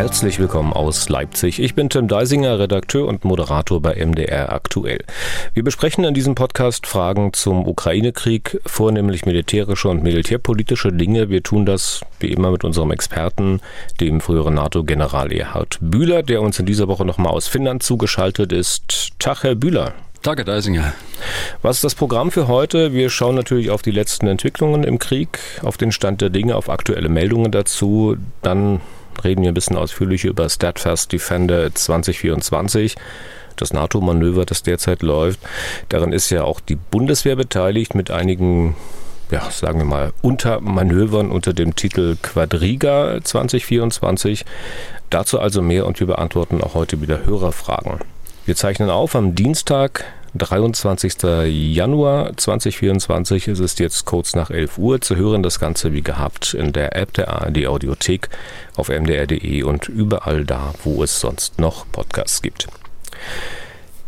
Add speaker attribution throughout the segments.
Speaker 1: Herzlich willkommen aus Leipzig. Ich bin Tim Deisinger, Redakteur und Moderator bei MDR Aktuell. Wir besprechen in diesem Podcast Fragen zum Ukraine-Krieg, vornehmlich militärische und militärpolitische Dinge. Wir tun das wie immer mit unserem Experten, dem früheren NATO-General Erhard Bühler, der uns in dieser Woche nochmal aus Finnland zugeschaltet ist. Tag, Herr Bühler.
Speaker 2: Tag, Herr Deisinger.
Speaker 1: Was ist das Programm für heute? Wir schauen natürlich auf die letzten Entwicklungen im Krieg, auf den Stand der Dinge, auf aktuelle Meldungen dazu. Dann reden wir ein bisschen ausführlicher über Steadfast Defender 2024 das NATO-Manöver, das derzeit läuft. Darin ist ja auch die Bundeswehr beteiligt mit einigen, ja, sagen wir mal, Untermanövern unter dem Titel Quadriga 2024. Dazu also mehr und wir beantworten auch heute wieder Hörerfragen. Wir zeichnen auf am Dienstag, 23. Januar 2024 ist es jetzt kurz nach 11 Uhr zu hören. Das Ganze wie gehabt in der App der ARD Audiothek auf mdr.de und überall da, wo es sonst noch Podcasts gibt.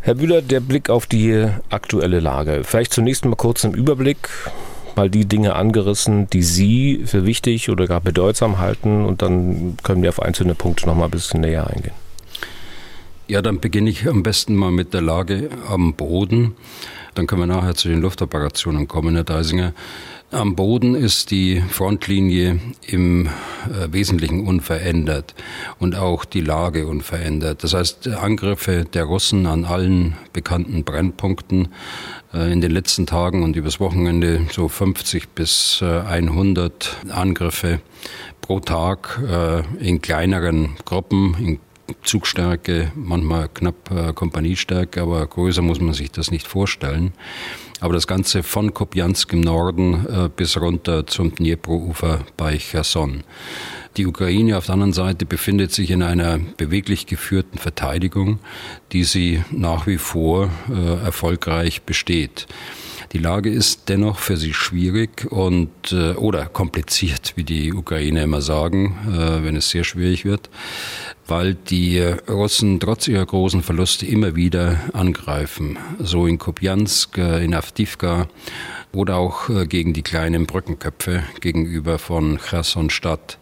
Speaker 1: Herr Bühler, der Blick auf die aktuelle Lage. Vielleicht zunächst mal kurz im Überblick mal die Dinge angerissen, die Sie für wichtig oder gar bedeutsam halten und dann können wir auf einzelne Punkte noch mal ein bisschen näher eingehen.
Speaker 2: Ja, dann beginne ich am besten mal mit der Lage am Boden. Dann können wir nachher zu den Luftoperationen kommen, Herr Deisinger. Am Boden ist die Frontlinie im äh, Wesentlichen unverändert und auch die Lage unverändert. Das heißt, Angriffe der Russen an allen bekannten Brennpunkten äh, in den letzten Tagen und übers Wochenende so 50 bis äh, 100 Angriffe pro Tag äh, in kleineren Gruppen, in Zugstärke, manchmal knapp äh, Kompaniestärke, aber größer muss man sich das nicht vorstellen. Aber das Ganze von Kopjansk im Norden äh, bis runter zum Dnipro-Ufer bei Cherson. Die Ukraine auf der anderen Seite befindet sich in einer beweglich geführten Verteidigung, die sie nach wie vor äh, erfolgreich besteht. Die Lage ist dennoch für sie schwierig und äh, oder kompliziert, wie die Ukrainer immer sagen, äh, wenn es sehr schwierig wird, weil die Russen trotz ihrer großen Verluste immer wieder angreifen. So in Kopjansk, äh, in Avdivka oder auch äh, gegen die kleinen Brückenköpfe gegenüber von Cherson-Stadt.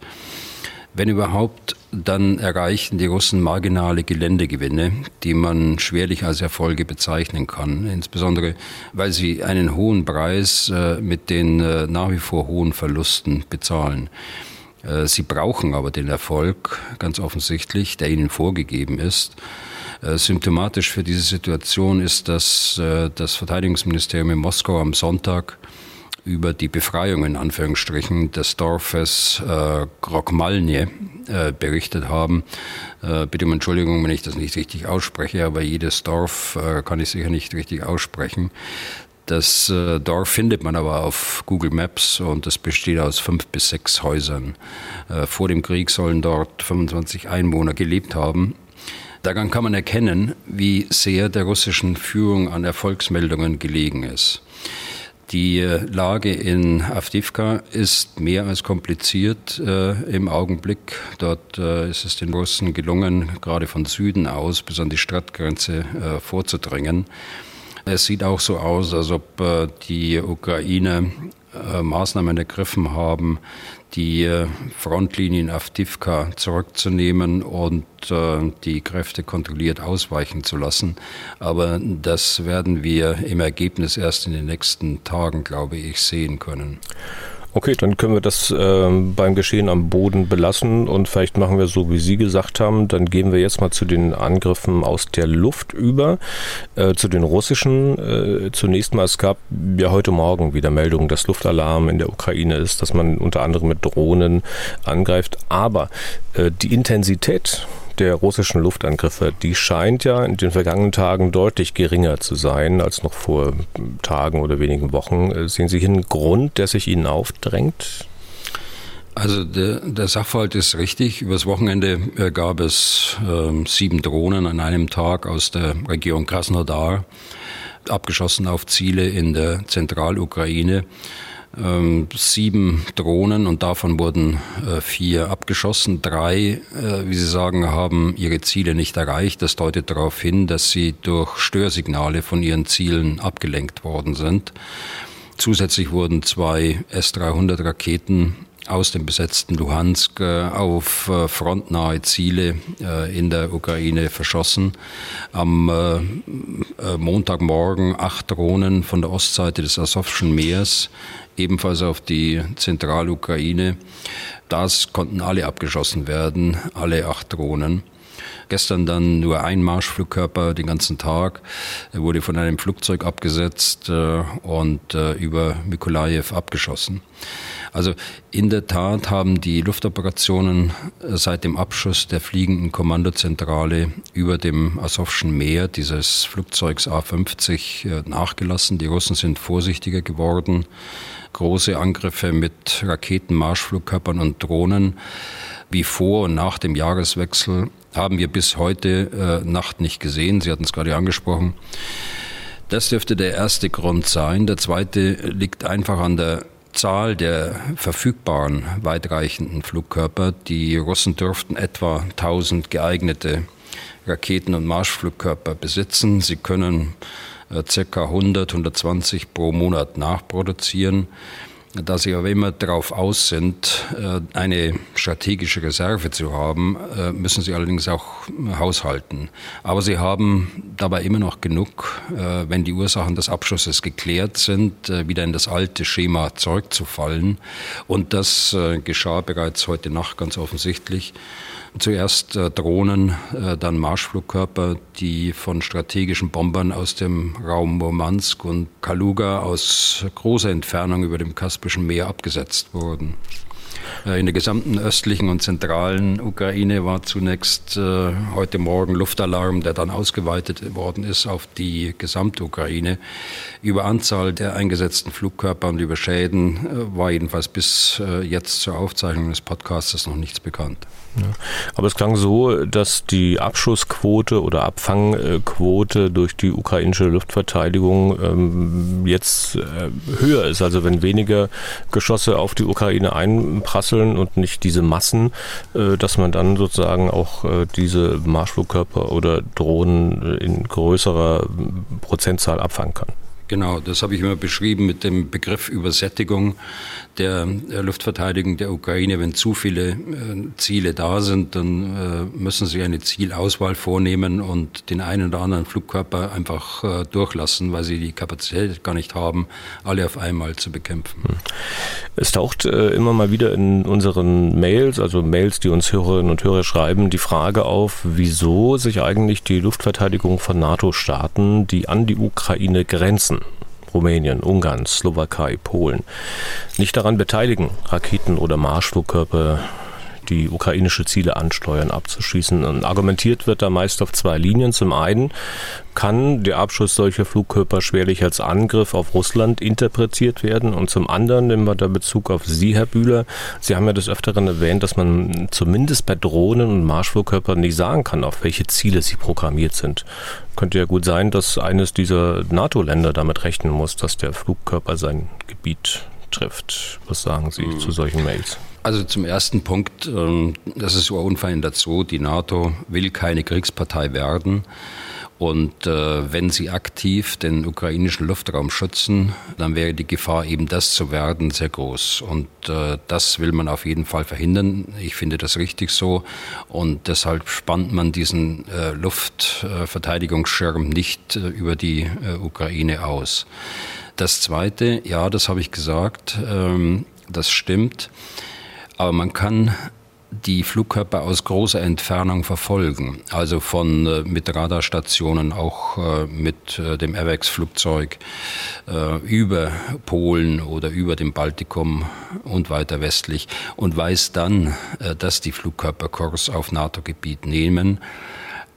Speaker 2: Wenn überhaupt, dann erreichen die Russen marginale Geländegewinne, die man schwerlich als Erfolge bezeichnen kann, insbesondere weil sie einen hohen Preis äh, mit den äh, nach wie vor hohen Verlusten bezahlen. Äh, sie brauchen aber den Erfolg, ganz offensichtlich, der ihnen vorgegeben ist. Symptomatisch für diese Situation ist, dass das Verteidigungsministerium in Moskau am Sonntag über die Befreiung in Anführungsstrichen des Dorfes äh, Grokmalnie äh, berichtet haben. Äh, bitte um Entschuldigung, wenn ich das nicht richtig ausspreche, aber jedes Dorf äh, kann ich sicher nicht richtig aussprechen. Das äh, Dorf findet man aber auf Google Maps und es besteht aus fünf bis sechs Häusern. Äh, vor dem Krieg sollen dort 25 Einwohner gelebt haben. Daran kann man erkennen, wie sehr der russischen Führung an Erfolgsmeldungen gelegen ist. Die äh, Lage in Avdivka ist mehr als kompliziert äh, im Augenblick. Dort äh, ist es den Russen gelungen, gerade von Süden aus bis an die Stadtgrenze äh, vorzudringen. Es sieht auch so aus, als ob äh, die Ukraine äh, Maßnahmen ergriffen haben, die äh, Frontlinien auf Tivka zurückzunehmen und die Kräfte kontrolliert ausweichen zu lassen. Aber das werden wir im Ergebnis erst in den nächsten Tagen, glaube ich, sehen können.
Speaker 1: Okay, dann können wir das äh, beim Geschehen am Boden belassen und vielleicht machen wir so, wie Sie gesagt haben. Dann gehen wir jetzt mal zu den Angriffen aus der Luft über, äh, zu den russischen. Äh, zunächst mal, es gab ja heute Morgen wieder Meldungen, dass Luftalarm in der Ukraine ist, dass man unter anderem mit Drohnen angreift. Aber äh, die Intensität der russischen Luftangriffe, die scheint ja in den vergangenen Tagen deutlich geringer zu sein als noch vor Tagen oder wenigen Wochen. Sehen Sie hier einen Grund, der sich Ihnen aufdrängt?
Speaker 2: Also der, der Sachverhalt ist richtig. Übers Wochenende äh, gab es äh, sieben Drohnen an einem Tag aus der Region Krasnodar, abgeschossen auf Ziele in der Zentralukraine. Ähm, sieben Drohnen und davon wurden äh, vier abgeschossen. Drei, äh, wie Sie sagen, haben ihre Ziele nicht erreicht. Das deutet darauf hin, dass sie durch Störsignale von ihren Zielen abgelenkt worden sind. Zusätzlich wurden zwei S-300 Raketen aus dem besetzten Luhansk äh, auf äh, frontnahe Ziele äh, in der Ukraine verschossen. Am Montagmorgen acht Drohnen von der Ostseite des Asowschen Meers, ebenfalls auf die Zentralukraine. Das konnten alle abgeschossen werden, alle acht Drohnen. Gestern dann nur ein Marschflugkörper den ganzen Tag. Er wurde von einem Flugzeug abgesetzt und über Mikolajew abgeschossen. Also in der Tat haben die Luftoperationen äh, seit dem Abschuss der fliegenden Kommandozentrale über dem Asowschen Meer dieses Flugzeugs A-50 äh, nachgelassen. Die Russen sind vorsichtiger geworden. Große Angriffe mit Raketen, Marschflugkörpern und Drohnen wie vor und nach dem Jahreswechsel haben wir bis heute äh, Nacht nicht gesehen. Sie hatten es gerade angesprochen. Das dürfte der erste Grund sein. Der zweite liegt einfach an der Zahl der verfügbaren weitreichenden Flugkörper. Die Russen dürften etwa 1000 geeignete Raketen- und Marschflugkörper besitzen. Sie können ca. 100, 120 pro Monat nachproduzieren. Da sie aber immer darauf aus sind, äh, eine strategische Reserve zu haben, äh, müssen sie allerdings auch haushalten. Aber sie haben dabei immer noch genug, äh, wenn die Ursachen des Abschusses geklärt sind, wieder in das alte Schema zurückzufallen. Und das geschah bereits heute Nacht ganz offensichtlich. Zuerst äh, Drohnen, äh, dann Marschflugkörper, die von strategischen Bombern aus dem Raum Murmansk und Kaluga aus großer Entfernung über dem Kaspischen Meer abgesetzt wurden. Äh, in der gesamten östlichen und zentralen Ukraine war zunächst äh, heute Morgen Luftalarm, der dann ausgeweitet worden ist auf die gesamte Ukraine. Über Anzahl der eingesetzten Flugkörper und über Schäden äh, war jedenfalls bis äh, jetzt zur Aufzeichnung des Podcasts noch nichts bekannt.
Speaker 1: Aber es klang so, dass die Abschussquote oder Abfangquote durch die ukrainische Luftverteidigung ähm, jetzt äh, höher ist. Also wenn weniger Geschosse auf die Ukraine einprasseln und nicht diese Massen, äh, dass man dann sozusagen auch äh, diese Marschflugkörper oder Drohnen äh, in größerer Prozentzahl abfangen kann.
Speaker 2: Genau, das habe ich immer beschrieben mit dem Begriff Übersättigung der Luftverteidigung der Ukraine. Wenn zu viele äh, Ziele da sind, dann äh, müssen sie eine Zielauswahl vornehmen und den einen oder anderen Flugkörper einfach äh, durchlassen, weil sie die Kapazität gar nicht haben, alle auf einmal zu bekämpfen. Hm.
Speaker 1: Es taucht immer mal wieder in unseren Mails, also Mails, die uns Hörerinnen und Hörer schreiben, die Frage auf, wieso sich eigentlich die Luftverteidigung von NATO-Staaten, die an die Ukraine grenzen, Rumänien, Ungarn, Slowakei, Polen. Nicht daran beteiligen, Raketen oder Marschflugkörper die ukrainische Ziele ansteuern, abzuschießen. Und argumentiert wird da meist auf zwei Linien. Zum einen kann der Abschuss solcher Flugkörper schwerlich als Angriff auf Russland interpretiert werden. Und zum anderen nehmen wir da Bezug auf Sie, Herr Bühler. Sie haben ja des Öfteren erwähnt, dass man zumindest bei Drohnen und Marschflugkörpern nicht sagen kann, auf welche Ziele sie programmiert sind. Könnte ja gut sein, dass eines dieser NATO-Länder damit rechnen muss, dass der Flugkörper sein Gebiet trifft. Was sagen Sie mhm. zu solchen Mails?
Speaker 2: Also zum ersten Punkt, ähm, das ist unverändert so, die NATO will keine Kriegspartei werden. Und äh, wenn sie aktiv den ukrainischen Luftraum schützen, dann wäre die Gefahr, eben das zu werden, sehr groß. Und äh, das will man auf jeden Fall verhindern. Ich finde das richtig so. Und deshalb spannt man diesen äh, Luftverteidigungsschirm nicht über die Ukraine aus. Das Zweite, ja, das habe ich gesagt, ähm, das stimmt. Aber man kann die Flugkörper aus großer Entfernung verfolgen, also von äh, mit Radarstationen, auch äh, mit äh, dem AVEX-Flugzeug äh, über Polen oder über dem Baltikum und weiter westlich und weiß dann, äh, dass die Flugkörper Kurs auf NATO-Gebiet nehmen.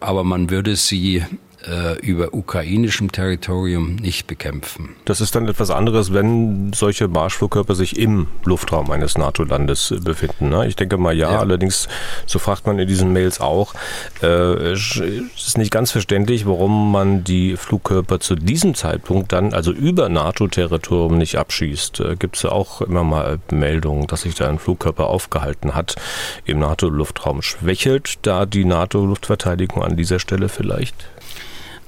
Speaker 2: Aber man würde sie äh, über ukrainischem Territorium nicht bekämpfen.
Speaker 1: Das ist dann etwas anderes, wenn solche Marschflugkörper sich im Luftraum eines NATO-Landes befinden. Ne? Ich denke mal ja, ja, allerdings, so fragt man in diesen Mails auch, äh, es ist nicht ganz verständlich, warum man die Flugkörper zu diesem Zeitpunkt dann, also über NATO-Territorium nicht abschießt. Äh, Gibt es ja auch immer mal Meldungen, dass sich da ein Flugkörper aufgehalten hat im NATO-Luftraum. Schwächelt da die NATO-Luftverteidigung an dieser Stelle vielleicht?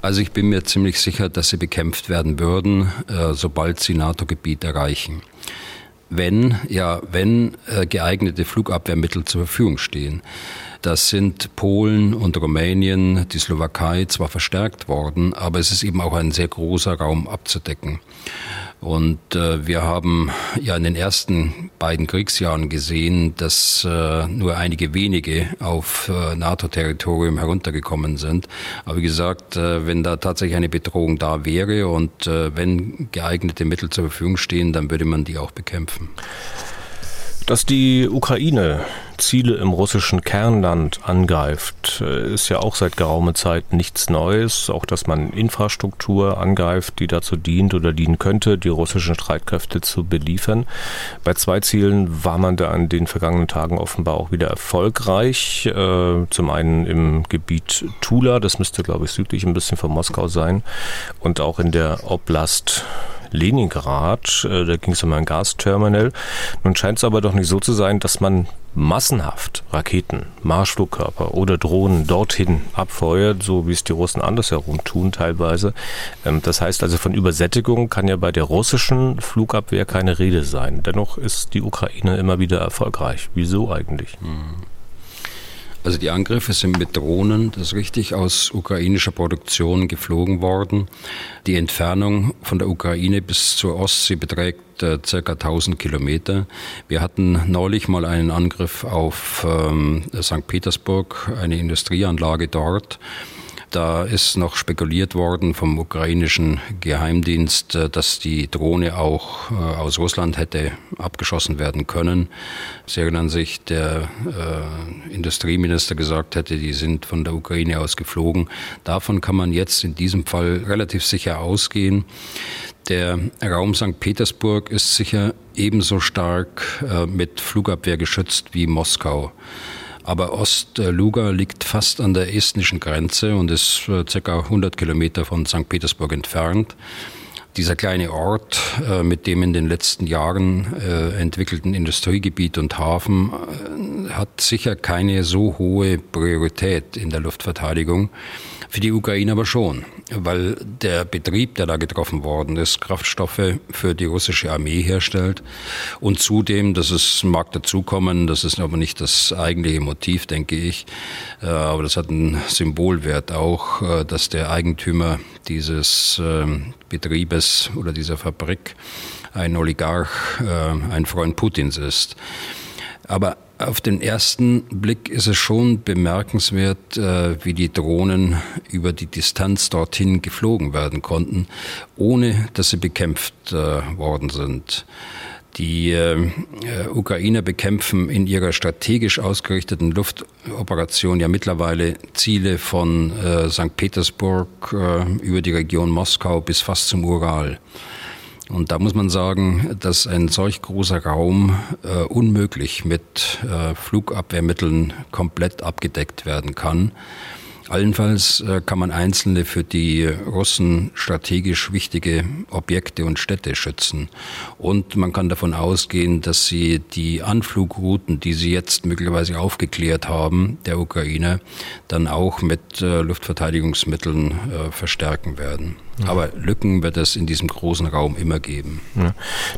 Speaker 2: Also ich bin mir ziemlich sicher, dass sie bekämpft werden würden, äh, sobald sie NATO-Gebiet erreichen. Wenn, ja, wenn äh, geeignete Flugabwehrmittel zur Verfügung stehen. Das sind Polen und Rumänien, die Slowakei zwar verstärkt worden, aber es ist eben auch ein sehr großer Raum abzudecken. Und äh, wir haben ja in den ersten beiden Kriegsjahren gesehen, dass äh, nur einige wenige auf äh, NATO-Territorium heruntergekommen sind. Aber wie gesagt, äh, wenn da tatsächlich eine Bedrohung da wäre und äh, wenn geeignete Mittel zur Verfügung stehen, dann würde man die auch bekämpfen.
Speaker 1: Dass die Ukraine Ziele im russischen Kernland angreift, äh, ist ja auch seit geraumer Zeit nichts Neues. Auch dass man Infrastruktur angreift, die dazu dient oder dienen könnte, die russischen Streitkräfte zu beliefern. Bei zwei Zielen war man da in den vergangenen Tagen offenbar auch wieder erfolgreich. Äh, zum einen im Gebiet Tula, das müsste, glaube ich, südlich ein bisschen von Moskau sein, und auch in der Oblast Leningrad. Äh, da ging es um ein Gasterminal. Nun scheint es aber doch nicht so zu sein, dass man massenhaft Raketen, Marschflugkörper oder Drohnen dorthin abfeuert, so wie es die Russen andersherum tun teilweise. Ähm, das heißt also von Übersättigung kann ja bei der russischen Flugabwehr keine Rede sein. Dennoch ist die Ukraine immer wieder erfolgreich. Wieso eigentlich? Hm.
Speaker 2: Also die Angriffe sind mit Drohnen, das ist richtig, aus ukrainischer Produktion geflogen worden. Die Entfernung von der Ukraine bis zur Ostsee beträgt äh, circa 1000 Kilometer. Wir hatten neulich mal einen Angriff auf ähm, St. Petersburg, eine Industrieanlage dort. Da ist noch spekuliert worden vom ukrainischen Geheimdienst, äh, dass die Drohne auch äh, aus Russland hätte abgeschossen werden können. Sie erinnern sich, der äh, Industrieminister gesagt hätte, die sind von der Ukraine aus geflogen. Davon kann man jetzt in diesem Fall relativ sicher ausgehen. Der Raum St. Petersburg ist sicher ebenso stark äh, mit Flugabwehr geschützt wie Moskau. Aber Ost-Luga liegt fast an der estnischen Grenze und ist äh, ca. 100 Kilometer von St. Petersburg entfernt. Dieser kleine Ort äh, mit dem in den letzten Jahren äh, entwickelten Industriegebiet und Hafen hat sicher keine so hohe Priorität in der Luftverteidigung. Für die Ukraine aber schon, weil der Betrieb, der da getroffen worden ist, Kraftstoffe für die russische Armee herstellt. Und zudem, das ist, mag dazukommen, das ist aber nicht das eigentliche Motiv, denke ich, äh, aber das hat einen Symbolwert auch, äh, dass der Eigentümer dieses ähm, Betriebes oder dieser Fabrik ein Oligarch, äh, ein Freund Putins ist. Aber auf den ersten Blick ist es schon bemerkenswert, äh, wie die Drohnen über die Distanz dorthin geflogen werden konnten, ohne dass sie bekämpft äh, worden sind. Die äh, Ukrainer bekämpfen in ihrer strategisch ausgerichteten Luftoperation ja mittlerweile Ziele von äh, St. Petersburg äh, über die Region Moskau bis fast zum Ural. Und da muss man sagen, dass ein solch großer Raum äh, unmöglich mit äh, Flugabwehrmitteln komplett abgedeckt werden kann. Allenfalls äh, kann man einzelne für die Russen strategisch wichtige Objekte und Städte schützen. Und man kann davon ausgehen, dass sie die Anflugrouten, die sie jetzt möglicherweise aufgeklärt haben, der Ukraine, dann auch mit äh, Luftverteidigungsmitteln äh, verstärken werden. Aber Lücken wird es in diesem großen Raum immer geben.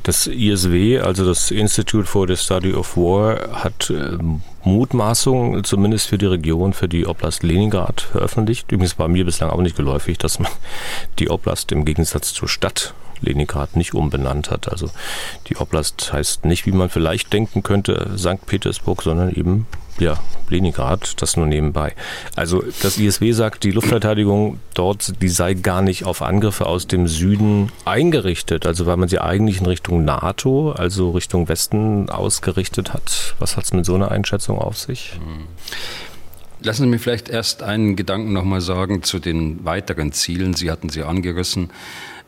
Speaker 1: Das ISW, also das Institute for the Study of War, hat ähm, Mutmaßungen zumindest für die Region, für die Oblast Leningrad veröffentlicht. Übrigens war mir bislang auch nicht geläufig, dass man die Oblast im Gegensatz zur Stadt Leningrad nicht umbenannt hat. Also die Oblast heißt nicht, wie man vielleicht denken könnte, St. Petersburg, sondern eben ja, Leningrad, das nur nebenbei. Also das ISW sagt, die Luftverteidigung dort, die sei gar nicht auf Angriffe aus dem Süden eingerichtet, also weil man sie eigentlich in Richtung NATO, also Richtung Westen ausgerichtet hat. Was hat es mit so einer Einschätzung auf sich?
Speaker 2: Lassen Sie mir vielleicht erst einen Gedanken nochmal sagen zu den weiteren Zielen. Sie hatten sie angerissen.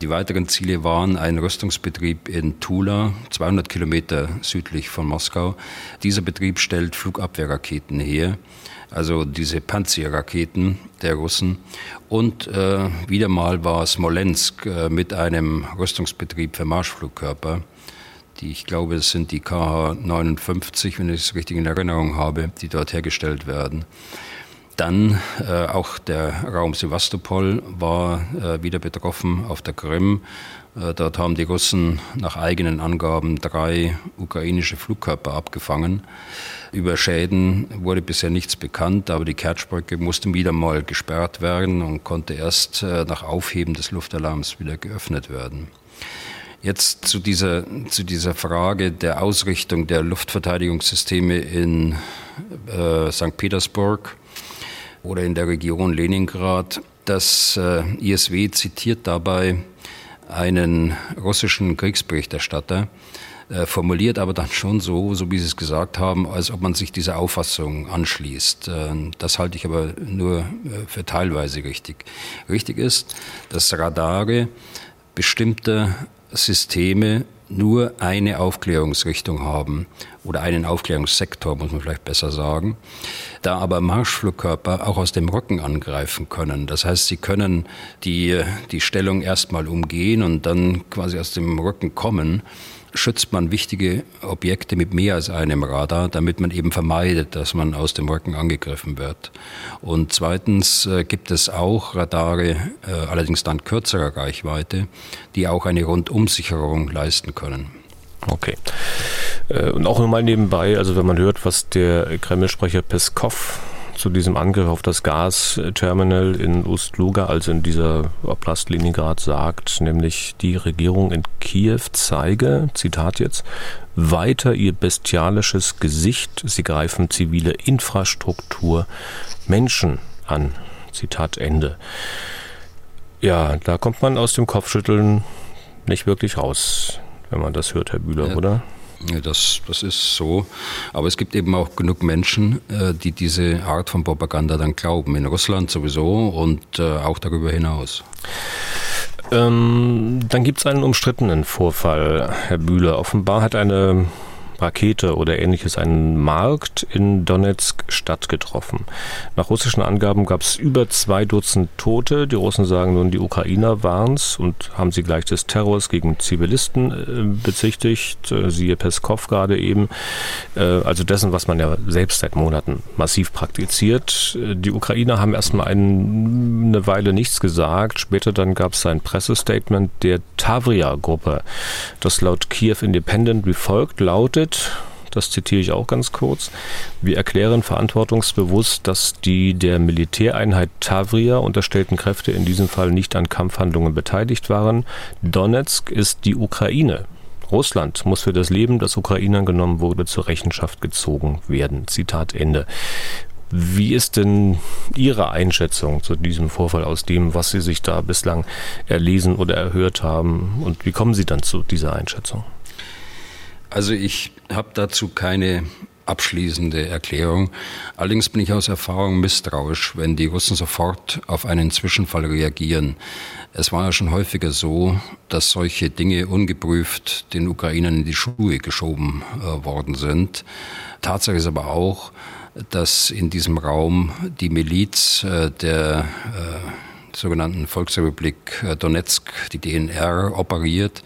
Speaker 2: Die weiteren Ziele waren ein Rüstungsbetrieb in Tula, 200 Kilometer südlich von Moskau. Dieser Betrieb stellt Flugabwehrraketen her, also diese Panzerraketen der Russen. Und äh, wieder mal war Smolensk äh, mit einem Rüstungsbetrieb für Marschflugkörper. Die, ich glaube, es sind die KH-59, wenn ich es richtig in Erinnerung habe, die dort hergestellt werden. Dann äh, auch der Raum Sevastopol war äh, wieder betroffen auf der Krim. Äh, dort haben die Russen nach eigenen Angaben drei ukrainische Flugkörper abgefangen. Über Schäden wurde bisher nichts bekannt, aber die Kertschbrücke musste wieder mal gesperrt werden und konnte erst äh, nach Aufheben des Luftalarms wieder geöffnet werden. Jetzt zu dieser, zu dieser Frage der Ausrichtung der Luftverteidigungssysteme in äh, St. Petersburg oder in der Region Leningrad. Das äh, ISW zitiert dabei einen russischen Kriegsberichterstatter, äh, formuliert aber dann schon so, so wie Sie es gesagt haben, als ob man sich dieser Auffassung anschließt. Äh, das halte ich aber nur äh, für teilweise richtig. Richtig ist, dass Radare bestimmte Systeme nur eine Aufklärungsrichtung haben oder einen Aufklärungssektor, muss man vielleicht besser sagen. Da aber Marschflugkörper auch aus dem Rücken angreifen können. Das heißt, sie können die, die Stellung erstmal umgehen und dann quasi aus dem Rücken kommen schützt man wichtige Objekte mit mehr als einem Radar, damit man eben vermeidet, dass man aus dem Rücken angegriffen wird. Und zweitens äh, gibt es auch Radare, äh, allerdings dann kürzerer Reichweite, die auch eine Rundumsicherung leisten können.
Speaker 1: Okay. Äh, und auch nochmal nebenbei, also wenn man hört, was der Kreml-Sprecher Peskov zu diesem Angriff auf das Gasterminal in Ust-Luga, also in dieser Oblast Leningrad, sagt, nämlich die Regierung in Kiew zeige, Zitat jetzt, weiter ihr bestialisches Gesicht, sie greifen zivile Infrastruktur, Menschen an. Zitat Ende. Ja, da kommt man aus dem Kopfschütteln nicht wirklich raus, wenn man das hört, Herr Bühler, ja. oder?
Speaker 2: Das, das ist so. Aber es gibt eben auch genug Menschen, äh, die diese Art von Propaganda dann glauben. In Russland sowieso und äh, auch darüber hinaus.
Speaker 1: Ähm, dann gibt es einen umstrittenen Vorfall, Herr Bühler. Offenbar hat eine Rakete oder ähnliches einen Markt in Donetsk Stadt getroffen. Nach russischen Angaben gab es über zwei Dutzend Tote. Die Russen sagen nun, die Ukrainer waren es und haben sie gleich des Terrors gegen Zivilisten äh, bezichtigt. Äh, siehe Peskov gerade eben. Äh, also dessen, was man ja selbst seit Monaten massiv praktiziert. Äh, die Ukrainer haben erstmal ein, eine Weile nichts gesagt. Später dann gab es ein Pressestatement der Tavria-Gruppe, das laut Kiew Independent wie folgt lautet, Schritt, das zitiere ich auch ganz kurz, wir erklären verantwortungsbewusst, dass die der Militäreinheit Tavria unterstellten Kräfte in diesem Fall nicht an Kampfhandlungen beteiligt waren. Donetsk ist die Ukraine. Russland muss für das Leben, das Ukrainern genommen wurde, zur Rechenschaft gezogen werden. Zitat Ende. Wie ist denn Ihre Einschätzung zu diesem Vorfall aus dem, was Sie sich da bislang erlesen oder erhört haben? Und wie kommen Sie dann zu dieser Einschätzung?
Speaker 2: Also ich habe dazu keine abschließende Erklärung. Allerdings bin ich aus Erfahrung misstrauisch, wenn die Russen sofort auf einen Zwischenfall reagieren. Es war ja schon häufiger so, dass solche Dinge ungeprüft den Ukrainern in die Schuhe geschoben äh, worden sind. Tatsache ist aber auch, dass in diesem Raum die Miliz äh, der äh, sogenannten Volksrepublik Donetsk, die DNR, operiert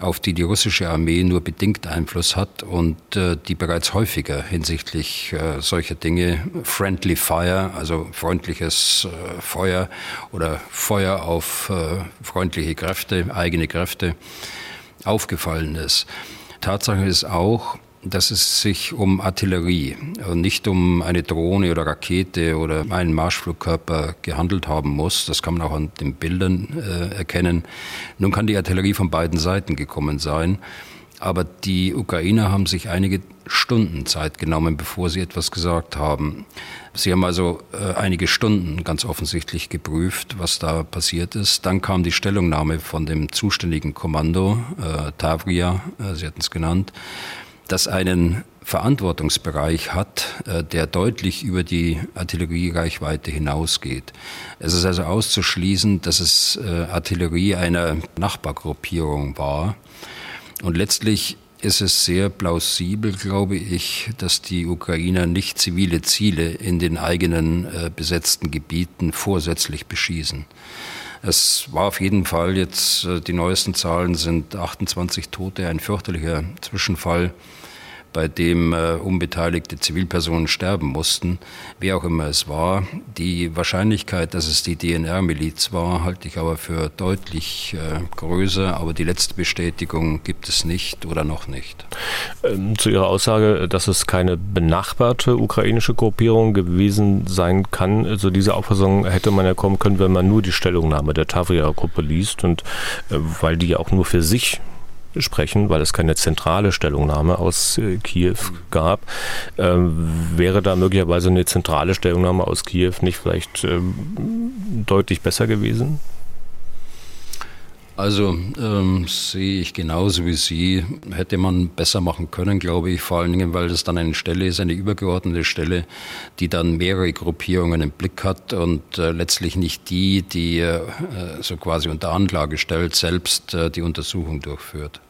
Speaker 2: auf die die russische Armee nur bedingt Einfluss hat und äh, die bereits häufiger hinsichtlich äh, solcher Dinge Friendly Fire, also freundliches äh, Feuer oder Feuer auf äh, freundliche Kräfte, eigene Kräfte aufgefallen ist. Tatsache ist auch, dass es sich um Artillerie und nicht um eine Drohne oder Rakete oder einen Marschflugkörper gehandelt haben muss. Das kann man auch an den Bildern äh, erkennen. Nun kann die Artillerie von beiden Seiten gekommen sein. Aber die Ukrainer haben sich einige Stunden Zeit genommen, bevor sie etwas gesagt haben. Sie haben also äh, einige Stunden ganz offensichtlich geprüft, was da passiert ist. Dann kam die Stellungnahme von dem zuständigen Kommando, äh, Tavria, äh, Sie hatten es genannt, das einen Verantwortungsbereich hat, äh, der deutlich über die Artilleriereichweite hinausgeht. Es ist also auszuschließen, dass es äh, Artillerie einer Nachbargruppierung war. Und letztlich ist es sehr plausibel, glaube ich, dass die Ukrainer nicht zivile Ziele in den eigenen äh, besetzten Gebieten vorsätzlich beschießen. Es war auf jeden Fall jetzt, die neuesten Zahlen sind 28 Tote, ein fürchterlicher Zwischenfall bei dem äh, unbeteiligte Zivilpersonen sterben mussten, wer auch immer es war. Die Wahrscheinlichkeit, dass es die DNR-Miliz war, halte ich aber für deutlich äh, größer, aber die letzte Bestätigung gibt es nicht oder noch nicht.
Speaker 1: Ähm, zu Ihrer Aussage, dass es keine benachbarte ukrainische Gruppierung gewesen sein kann, also diese Auffassung hätte man ja kommen können, wenn man nur die Stellungnahme der Tavria-Gruppe liest und äh, weil die ja auch nur für sich sprechen, weil es keine zentrale Stellungnahme aus äh, Kiew gab. Ähm, wäre da möglicherweise eine zentrale Stellungnahme aus Kiew nicht vielleicht ähm, deutlich besser gewesen?
Speaker 2: Also ähm, sehe ich genauso wie Sie. Hätte man besser machen können, glaube ich, vor allen Dingen, weil das dann eine Stelle ist, eine übergeordnete Stelle, die dann mehrere Gruppierungen im Blick hat und äh, letztlich nicht die, die äh, so quasi unter Anklage stellt, selbst äh, die Untersuchung durchführt.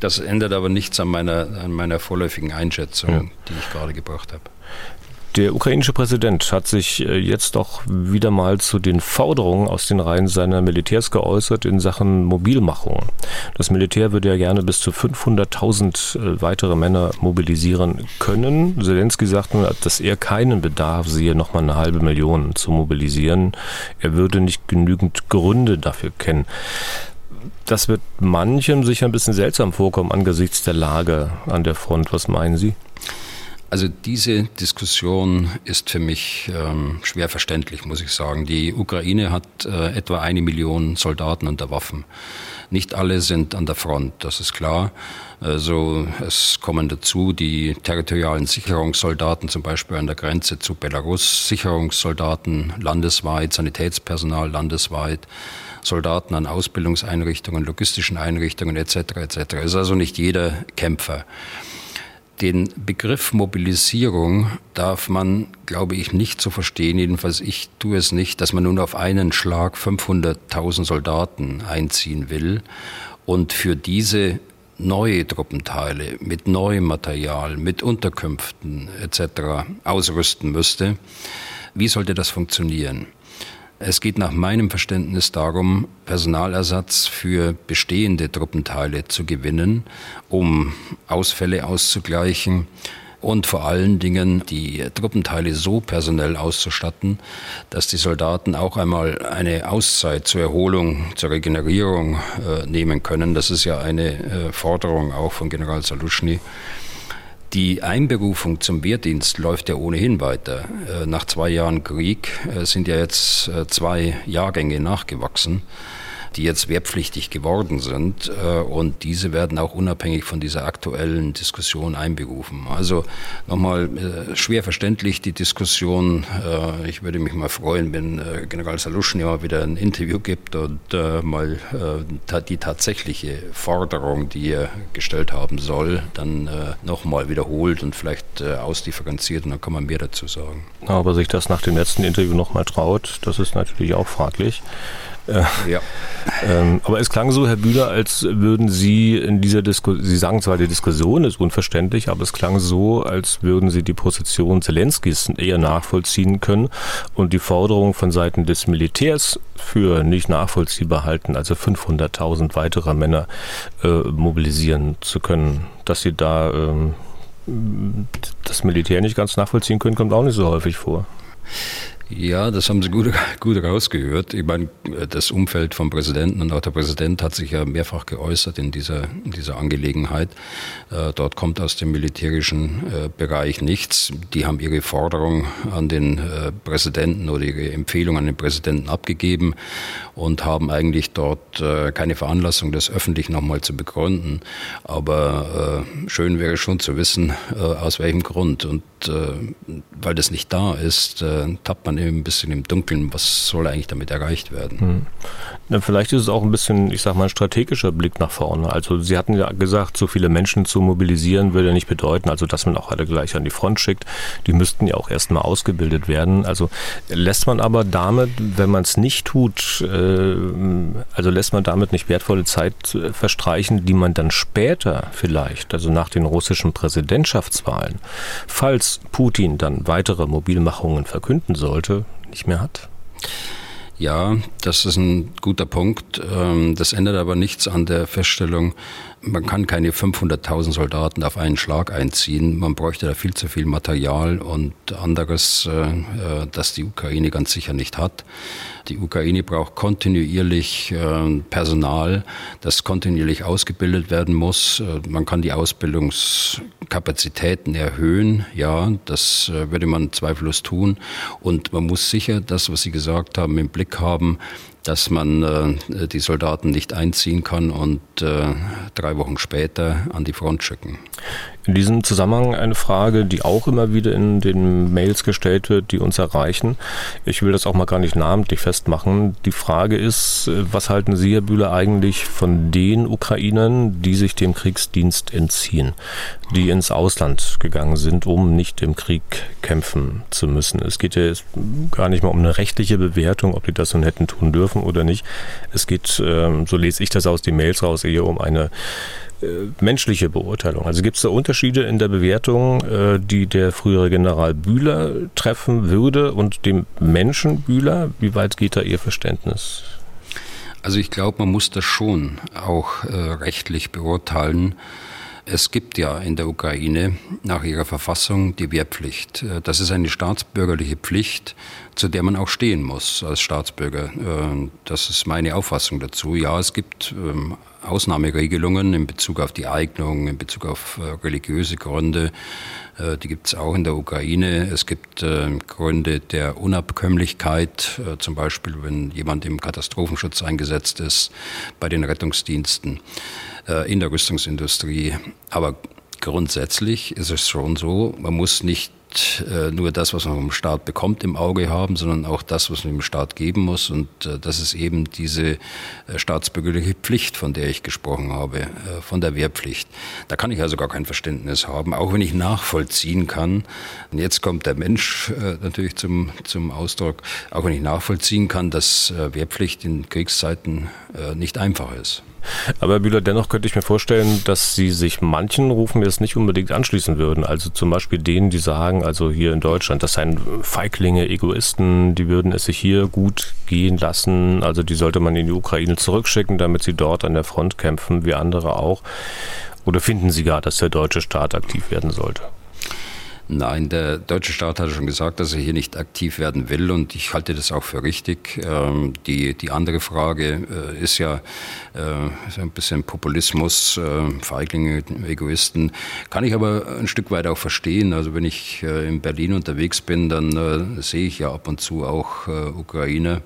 Speaker 2: Das ändert aber nichts an meiner, an meiner vorläufigen Einschätzung, ja. die ich gerade gebracht habe.
Speaker 1: Der ukrainische Präsident hat sich äh, jetzt doch wieder mal zu den Forderungen aus den Reihen seiner Militärs geäußert in Sachen Mobilmachung. Das Militär würde ja gerne bis zu 500.000 äh, weitere Männer mobilisieren können. Zelensky sagte, dass er keinen Bedarf sehe, nochmal eine halbe Million zu mobilisieren. Er würde nicht genügend Gründe dafür kennen. Das wird manchem sicher ein bisschen seltsam vorkommen angesichts der Lage an der Front. Was meinen Sie?
Speaker 2: Also diese Diskussion ist für mich ähm, schwer verständlich, muss ich sagen. Die Ukraine hat äh, etwa eine Million Soldaten unter Waffen. Nicht alle sind an der Front, das ist klar. Also es kommen dazu die territorialen Sicherungssoldaten, zum Beispiel an der Grenze zu Belarus, Sicherungssoldaten landesweit, Sanitätspersonal landesweit. Soldaten an Ausbildungseinrichtungen, logistischen Einrichtungen etc. etc. Es ist also nicht jeder Kämpfer. Den Begriff Mobilisierung darf man, glaube ich, nicht so verstehen, jedenfalls ich tue es nicht, dass man nun auf einen Schlag 500.000 Soldaten einziehen will und für diese neue Truppenteile mit neuem Material, mit Unterkünften etc. ausrüsten müsste. Wie sollte das funktionieren? Es geht nach meinem Verständnis darum, Personalersatz für bestehende Truppenteile zu gewinnen, um Ausfälle auszugleichen und vor allen Dingen die Truppenteile so personell auszustatten, dass die Soldaten auch einmal eine Auszeit zur Erholung, zur Regenerierung äh, nehmen können. Das ist ja eine äh, Forderung auch von General Saluschny. Die Einberufung zum Wehrdienst läuft ja ohnehin weiter. Äh, nach zwei Jahren Krieg äh, sind ja jetzt äh, zwei Jahrgänge nachgewachsen die jetzt wehrpflichtig geworden sind. Äh, und diese werden auch unabhängig von dieser aktuellen Diskussion einberufen. Also nochmal äh, schwer verständlich die Diskussion. Äh, ich würde mich mal freuen, wenn General Saluschny mal wieder ein Interview gibt und mal die tatsächliche Forderung, die er gestellt haben soll, dann nochmal wiederholt und vielleicht ausdifferenziert und dann kann man mehr dazu sagen.
Speaker 1: Aber sich das nach dem letzten Interview nochmal traut, das ist natürlich auch fraglich. Ja. Ähm, aber es klang so, Herr Bühler, als würden Sie in dieser Diskussion, Sie sagen zwar, die Diskussion ist unverständlich, aber es klang so, als würden Sie die Position Zelenskis eher nachvollziehen können und die Forderung von Seiten des Militärs für nicht nachvollziehbar halten, also 500.000 weitere Männer äh, mobilisieren zu können. Dass Sie da ähm, das Militär nicht ganz nachvollziehen können, kommt auch nicht so häufig vor.
Speaker 2: Ja, das haben Sie gut, gut rausgehört. Ich meine, das Umfeld vom Präsidenten und auch der Präsident hat sich ja mehrfach geäußert in dieser, in dieser Angelegenheit. Äh, dort kommt aus dem militärischen äh, Bereich nichts. Die haben ihre Forderung an den äh, Präsidenten oder ihre Empfehlung an den Präsidenten abgegeben und haben eigentlich dort äh, keine Veranlassung, das öffentlich nochmal zu begründen. Aber äh, schön wäre schon zu wissen, äh, aus welchem Grund. Und äh, weil das nicht da ist, äh, tappt man eben ein bisschen im Dunkeln. Was soll eigentlich damit erreicht werden? Hm.
Speaker 1: Na, vielleicht ist es auch ein bisschen, ich sag mal, ein strategischer Blick nach vorne. Also Sie hatten ja gesagt, so viele Menschen zu mobilisieren würde nicht bedeuten, also dass man auch alle gleich an die Front schickt. Die müssten ja auch erstmal ausgebildet werden. Also lässt man aber damit, wenn man es nicht tut, äh, also lässt man damit nicht wertvolle Zeit äh, verstreichen, die man dann später vielleicht, also nach den russischen Präsidentschaftswahlen, falls Putin dann weitere Mobilmachungen verkünden sollte, nicht mehr hat?
Speaker 2: Ja, das ist ein guter Punkt. Ähm, das ändert aber nichts an der Feststellung, man kann keine 500.000 Soldaten auf einen Schlag einziehen. Man bräuchte da viel zu viel Material und anderes, äh, äh, das die Ukraine ganz sicher nicht hat. Die Ukraine braucht kontinuierlich äh, Personal, das kontinuierlich ausgebildet werden muss. Man kann die Ausbildungskapazitäten erhöhen. Ja, das würde man zweifellos tun. Und man muss sicher das, was Sie gesagt haben, im Blick haben, dass man äh, die Soldaten nicht einziehen kann und äh, drei Wochen später an die Front schicken.
Speaker 1: In diesem Zusammenhang eine Frage, die auch immer wieder in den Mails gestellt wird, die uns erreichen. Ich will das auch mal gar nicht namentlich festmachen. Die Frage ist, was halten Sie, Herr Bühler, eigentlich von den Ukrainern, die sich dem Kriegsdienst entziehen, die ins Ausland gegangen sind, um nicht im Krieg kämpfen zu müssen? Es geht ja jetzt gar nicht mal um eine rechtliche Bewertung, ob die das nun hätten tun dürfen oder nicht. Es geht, ähm, so lese ich das aus den Mails raus, eher um eine menschliche Beurteilung. Also gibt es da Unterschiede in der Bewertung, äh, die der frühere General Bühler treffen würde und dem Menschen Bühler? Wie weit geht da Ihr Verständnis?
Speaker 2: Also ich glaube, man muss das schon auch äh, rechtlich beurteilen. Es gibt ja in der Ukraine nach ihrer Verfassung die Wehrpflicht. Äh, das ist eine staatsbürgerliche Pflicht, zu der man auch stehen muss als Staatsbürger. Äh, das ist meine Auffassung dazu. Ja, es gibt ähm, Ausnahmeregelungen in Bezug auf die Eignung, in Bezug auf äh, religiöse Gründe. Die gibt es auch in der Ukraine. Es gibt Gründe der Unabkömmlichkeit, zum Beispiel wenn jemand im Katastrophenschutz eingesetzt ist, bei den Rettungsdiensten. Äh, in der Rüstungsindustrie. Aber grundsätzlich ist es schon so, man muss nicht äh, nur das, was man vom Staat bekommt, im Auge haben, sondern auch das, was man dem Staat geben muss. Und äh, das ist eben diese staatsbürgerliche Pflicht, von der ich gesprochen habe, von der Wehrpflicht. Da kann ich also gar kein Verständnis haben, auch wenn ich nachvollziehen kann. Und jetzt kommt der Mensch natürlich zum, zum Ausdruck, auch wenn ich nachvollziehen kann, dass Wehrpflicht in Kriegszeiten nicht einfach ist.
Speaker 1: Aber Bühler, dennoch könnte ich mir vorstellen, dass Sie sich manchen Rufen jetzt nicht unbedingt anschließen würden. Also zum Beispiel denen, die sagen, also hier in Deutschland, das seien Feiglinge, Egoisten, die würden es sich hier gut gehen lassen. Also die sollte man in die Ukraine zurückschicken, damit sie dort an der Front kämpfen, wie andere auch. Oder finden Sie gar, dass der deutsche Staat aktiv werden sollte?
Speaker 2: Nein, der deutsche Staat hat schon gesagt, dass er hier nicht aktiv werden will und ich halte das auch für richtig. Ähm, die, die andere Frage äh, ist ja äh, ein bisschen Populismus, äh, Feiglinge, Egoisten. Kann ich aber ein Stück weit auch verstehen. Also wenn ich in Berlin unterwegs bin, dann sehe ich ja ab und zu auch Ukrainer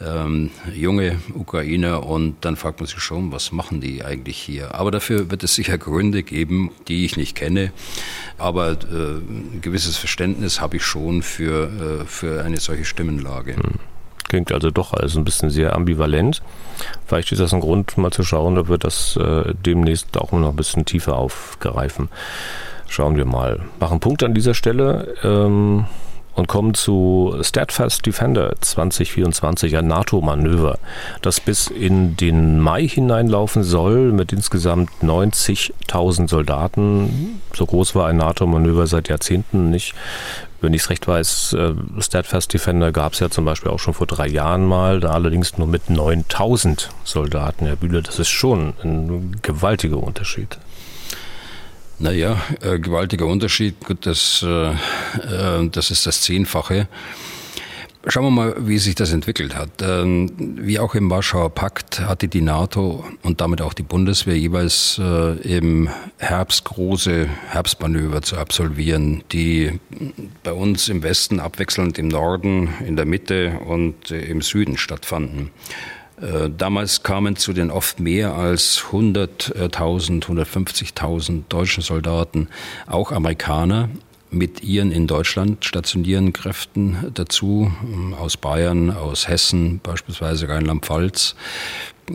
Speaker 2: ähm, junge Ukrainer und dann fragt man sich schon, was machen die eigentlich hier? Aber dafür wird es sicher Gründe geben, die ich nicht kenne. Aber äh, ein gewisses Verständnis habe ich schon für, äh, für eine solche Stimmenlage. Hm.
Speaker 1: Klingt also doch alles ein bisschen sehr ambivalent. Vielleicht ist das ein Grund, mal zu schauen, ob wir das äh, demnächst auch noch ein bisschen tiefer aufgreifen. Schauen wir mal. Machen Punkt an dieser Stelle. Ähm und kommen zu Steadfast Defender 2024, ein NATO-Manöver, das bis in den Mai hineinlaufen soll mit insgesamt 90.000 Soldaten. So groß war ein NATO-Manöver seit Jahrzehnten nicht. Wenn ich es recht weiß, äh, Steadfast Defender gab es ja zum Beispiel auch schon vor drei Jahren mal, da allerdings nur mit 9.000 Soldaten. Herr Bühler, das ist schon ein gewaltiger Unterschied.
Speaker 2: Naja, äh, gewaltiger Unterschied. Gut, das, äh, äh, das ist das Zehnfache. Schauen wir mal, wie sich das entwickelt hat. Ähm, wie auch im Warschauer Pakt hatte die NATO und damit auch die Bundeswehr jeweils äh, im Herbst große Herbstmanöver zu absolvieren, die bei uns im Westen abwechselnd im Norden, in der Mitte und äh, im Süden stattfanden. Äh, damals kamen zu den oft mehr als 100.000, 150.000 deutschen Soldaten auch Amerikaner mit ihren in Deutschland stationierenden Kräften dazu, aus Bayern, aus Hessen, beispielsweise Rheinland-Pfalz.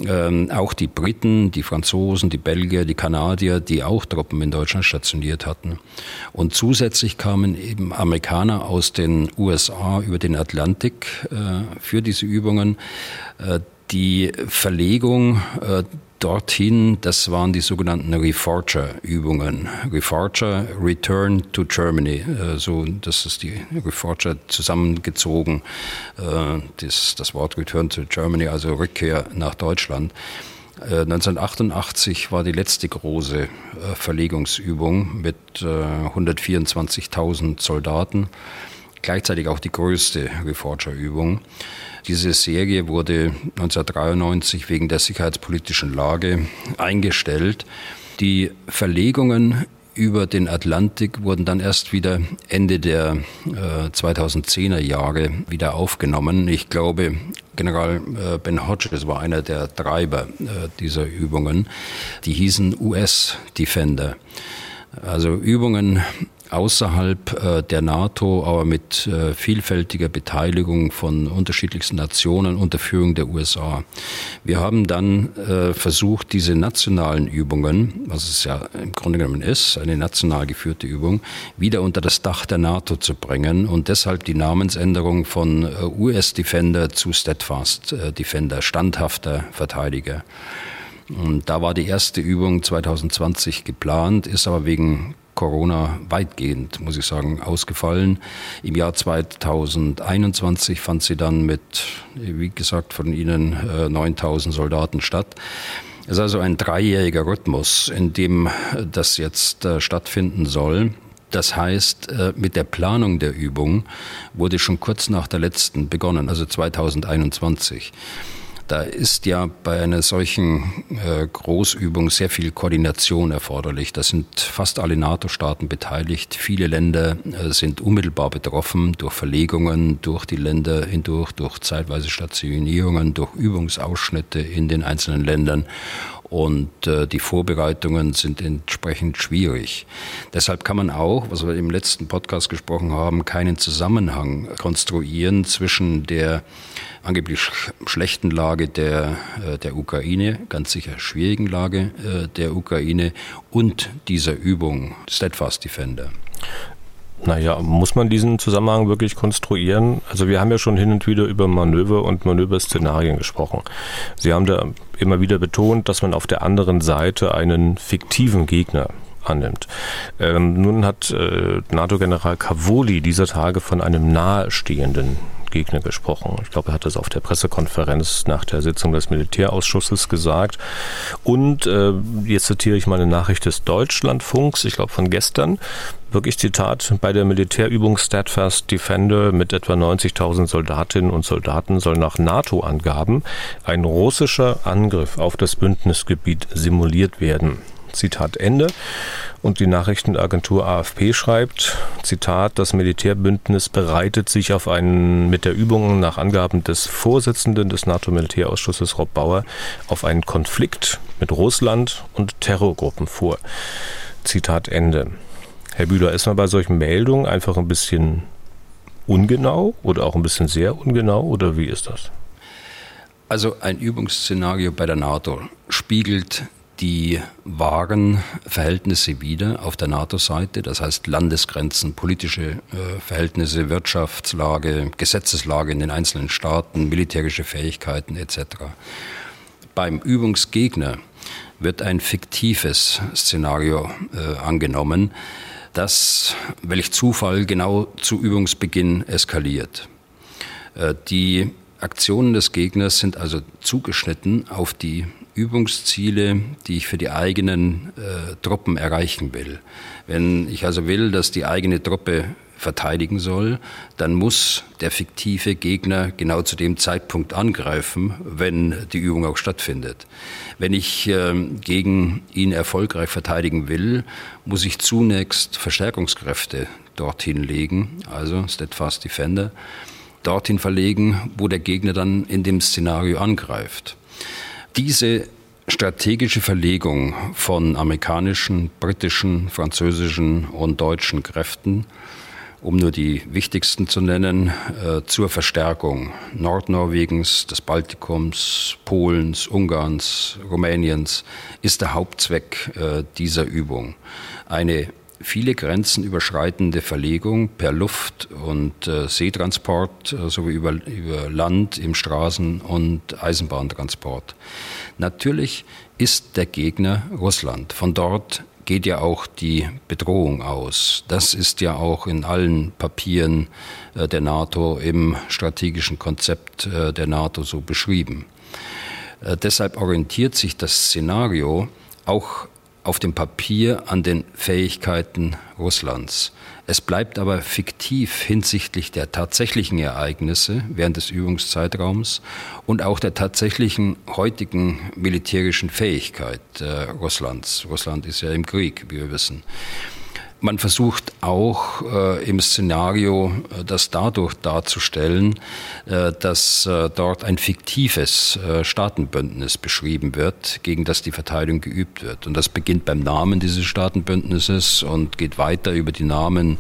Speaker 2: Ähm, auch die Briten, die Franzosen, die Belgier, die Kanadier, die auch Truppen in Deutschland stationiert hatten. Und zusätzlich kamen eben Amerikaner aus den USA über den Atlantik äh, für diese Übungen. Äh, die Verlegung äh, dorthin, das waren die sogenannten Reforger-Übungen. Reforger, Return to Germany. Äh, so, das ist die Reforger zusammengezogen. Äh, das, das Wort Return to Germany, also Rückkehr nach Deutschland. 1988 äh, war die letzte große Verlegungsübung mit 124.000 Soldaten, gleichzeitig auch die größte Reforger-Übung. Diese Serie wurde 1993 wegen der sicherheitspolitischen Lage eingestellt. Die Verlegungen über den Atlantik wurden dann erst wieder Ende der äh, 2010er Jahre wieder aufgenommen. Ich glaube, General äh, Ben Hodges war einer der Treiber äh, dieser Übungen. Die hießen US Defender. Also Übungen außerhalb äh, der NATO, aber mit äh, vielfältiger Beteiligung von unterschiedlichsten Nationen unter Führung der USA. Wir haben dann äh, versucht, diese nationalen Übungen, was es ja im Grunde genommen ist, eine national geführte Übung, wieder unter das Dach der NATO zu bringen und deshalb die Namensänderung von US Defender zu Steadfast Defender, standhafter Verteidiger. Und da war die erste Übung 2020 geplant, ist aber wegen Corona weitgehend, muss ich sagen, ausgefallen. Im Jahr 2021 fand sie dann mit, wie gesagt, von Ihnen 9000 äh, Soldaten statt. Es ist also ein dreijähriger Rhythmus, in dem das jetzt äh, stattfinden soll. Das heißt, äh, mit der Planung der Übung wurde schon kurz nach der letzten begonnen, also 2021. Da ist ja bei einer solchen äh, Großübung sehr viel Koordination erforderlich. Da sind fast alle NATO-Staaten beteiligt. Viele Länder äh, sind unmittelbar betroffen durch Verlegungen durch die Länder hindurch, durch zeitweise Stationierungen, durch Übungsausschnitte in den einzelnen Ländern und äh, die Vorbereitungen sind entsprechend schwierig. Deshalb kann man auch, was wir im letzten Podcast gesprochen haben, keinen Zusammenhang konstruieren zwischen der angeblich schlechten Lage der, äh, der Ukraine, ganz sicher schwierigen Lage äh, der Ukraine und dieser Übung Steadfast Defender.
Speaker 1: Naja, muss man diesen Zusammenhang wirklich konstruieren? Also wir haben ja schon hin und wieder über Manöver und Manöverszenarien gesprochen. Sie haben da immer wieder betont, dass man auf der anderen Seite einen fiktiven Gegner annimmt. Ähm, nun hat äh, NATO-General Cavoli dieser Tage von einem nahestehenden Gegner gesprochen. Ich glaube, er hat das auf der Pressekonferenz nach der Sitzung des Militärausschusses gesagt. Und äh, jetzt zitiere ich mal eine Nachricht des Deutschlandfunks, ich glaube von gestern. Wirklich Zitat, bei der Militärübung Steadfast Defender mit etwa 90.000 Soldatinnen und Soldaten soll nach NATO-Angaben ein russischer Angriff auf das Bündnisgebiet simuliert werden. Zitat Ende. Und die Nachrichtenagentur AFP schreibt, Zitat, das Militärbündnis bereitet sich auf einen, mit der Übung nach Angaben des Vorsitzenden des NATO-Militärausschusses Rob Bauer, auf einen Konflikt mit Russland und Terrorgruppen vor. Zitat Ende. Herr Bühler, ist man bei solchen Meldungen einfach ein bisschen ungenau oder auch ein bisschen sehr ungenau oder wie ist das?
Speaker 2: Also ein Übungsszenario bei der NATO spiegelt die wahren Verhältnisse wieder auf der NATO-Seite, das heißt Landesgrenzen, politische äh, Verhältnisse, Wirtschaftslage, Gesetzeslage in den einzelnen Staaten, militärische Fähigkeiten etc. Beim Übungsgegner wird ein fiktives Szenario äh, angenommen, das, welch Zufall, genau zu Übungsbeginn eskaliert. Äh, die Aktionen des Gegners sind also zugeschnitten auf die Übungsziele, die ich für die eigenen äh, Truppen erreichen will. Wenn ich also will, dass die eigene Truppe verteidigen soll, dann muss der fiktive Gegner genau zu dem Zeitpunkt angreifen, wenn die Übung auch stattfindet. Wenn ich äh, gegen ihn erfolgreich verteidigen will, muss ich zunächst Verstärkungskräfte dorthin legen, also Steadfast Defender, dorthin verlegen, wo der Gegner dann in dem Szenario angreift. Diese strategische Verlegung von amerikanischen, britischen, französischen und deutschen Kräften, um nur die wichtigsten zu nennen, äh, zur Verstärkung Nordnorwegens, des Baltikums, Polens, Ungarns, Rumäniens, ist der Hauptzweck äh, dieser Übung. Eine viele Grenzen überschreitende Verlegung per Luft- und äh, Seetransport äh, sowie über, über Land im Straßen- und Eisenbahntransport. Natürlich ist der Gegner Russland. Von dort geht ja auch die Bedrohung aus. Das ist ja auch in allen Papieren äh, der NATO im strategischen Konzept äh, der NATO so beschrieben. Äh, deshalb orientiert sich das Szenario auch auf dem Papier an den Fähigkeiten Russlands. Es bleibt aber fiktiv hinsichtlich der tatsächlichen Ereignisse während des Übungszeitraums und auch der tatsächlichen heutigen militärischen Fähigkeit äh, Russlands. Russland ist ja im Krieg, wie wir wissen. Man versucht auch äh, im Szenario äh, das dadurch darzustellen, äh, dass äh, dort ein fiktives äh, Staatenbündnis beschrieben wird, gegen das die Verteidigung geübt wird. Und das beginnt beim Namen dieses Staatenbündnisses und geht weiter über die Namen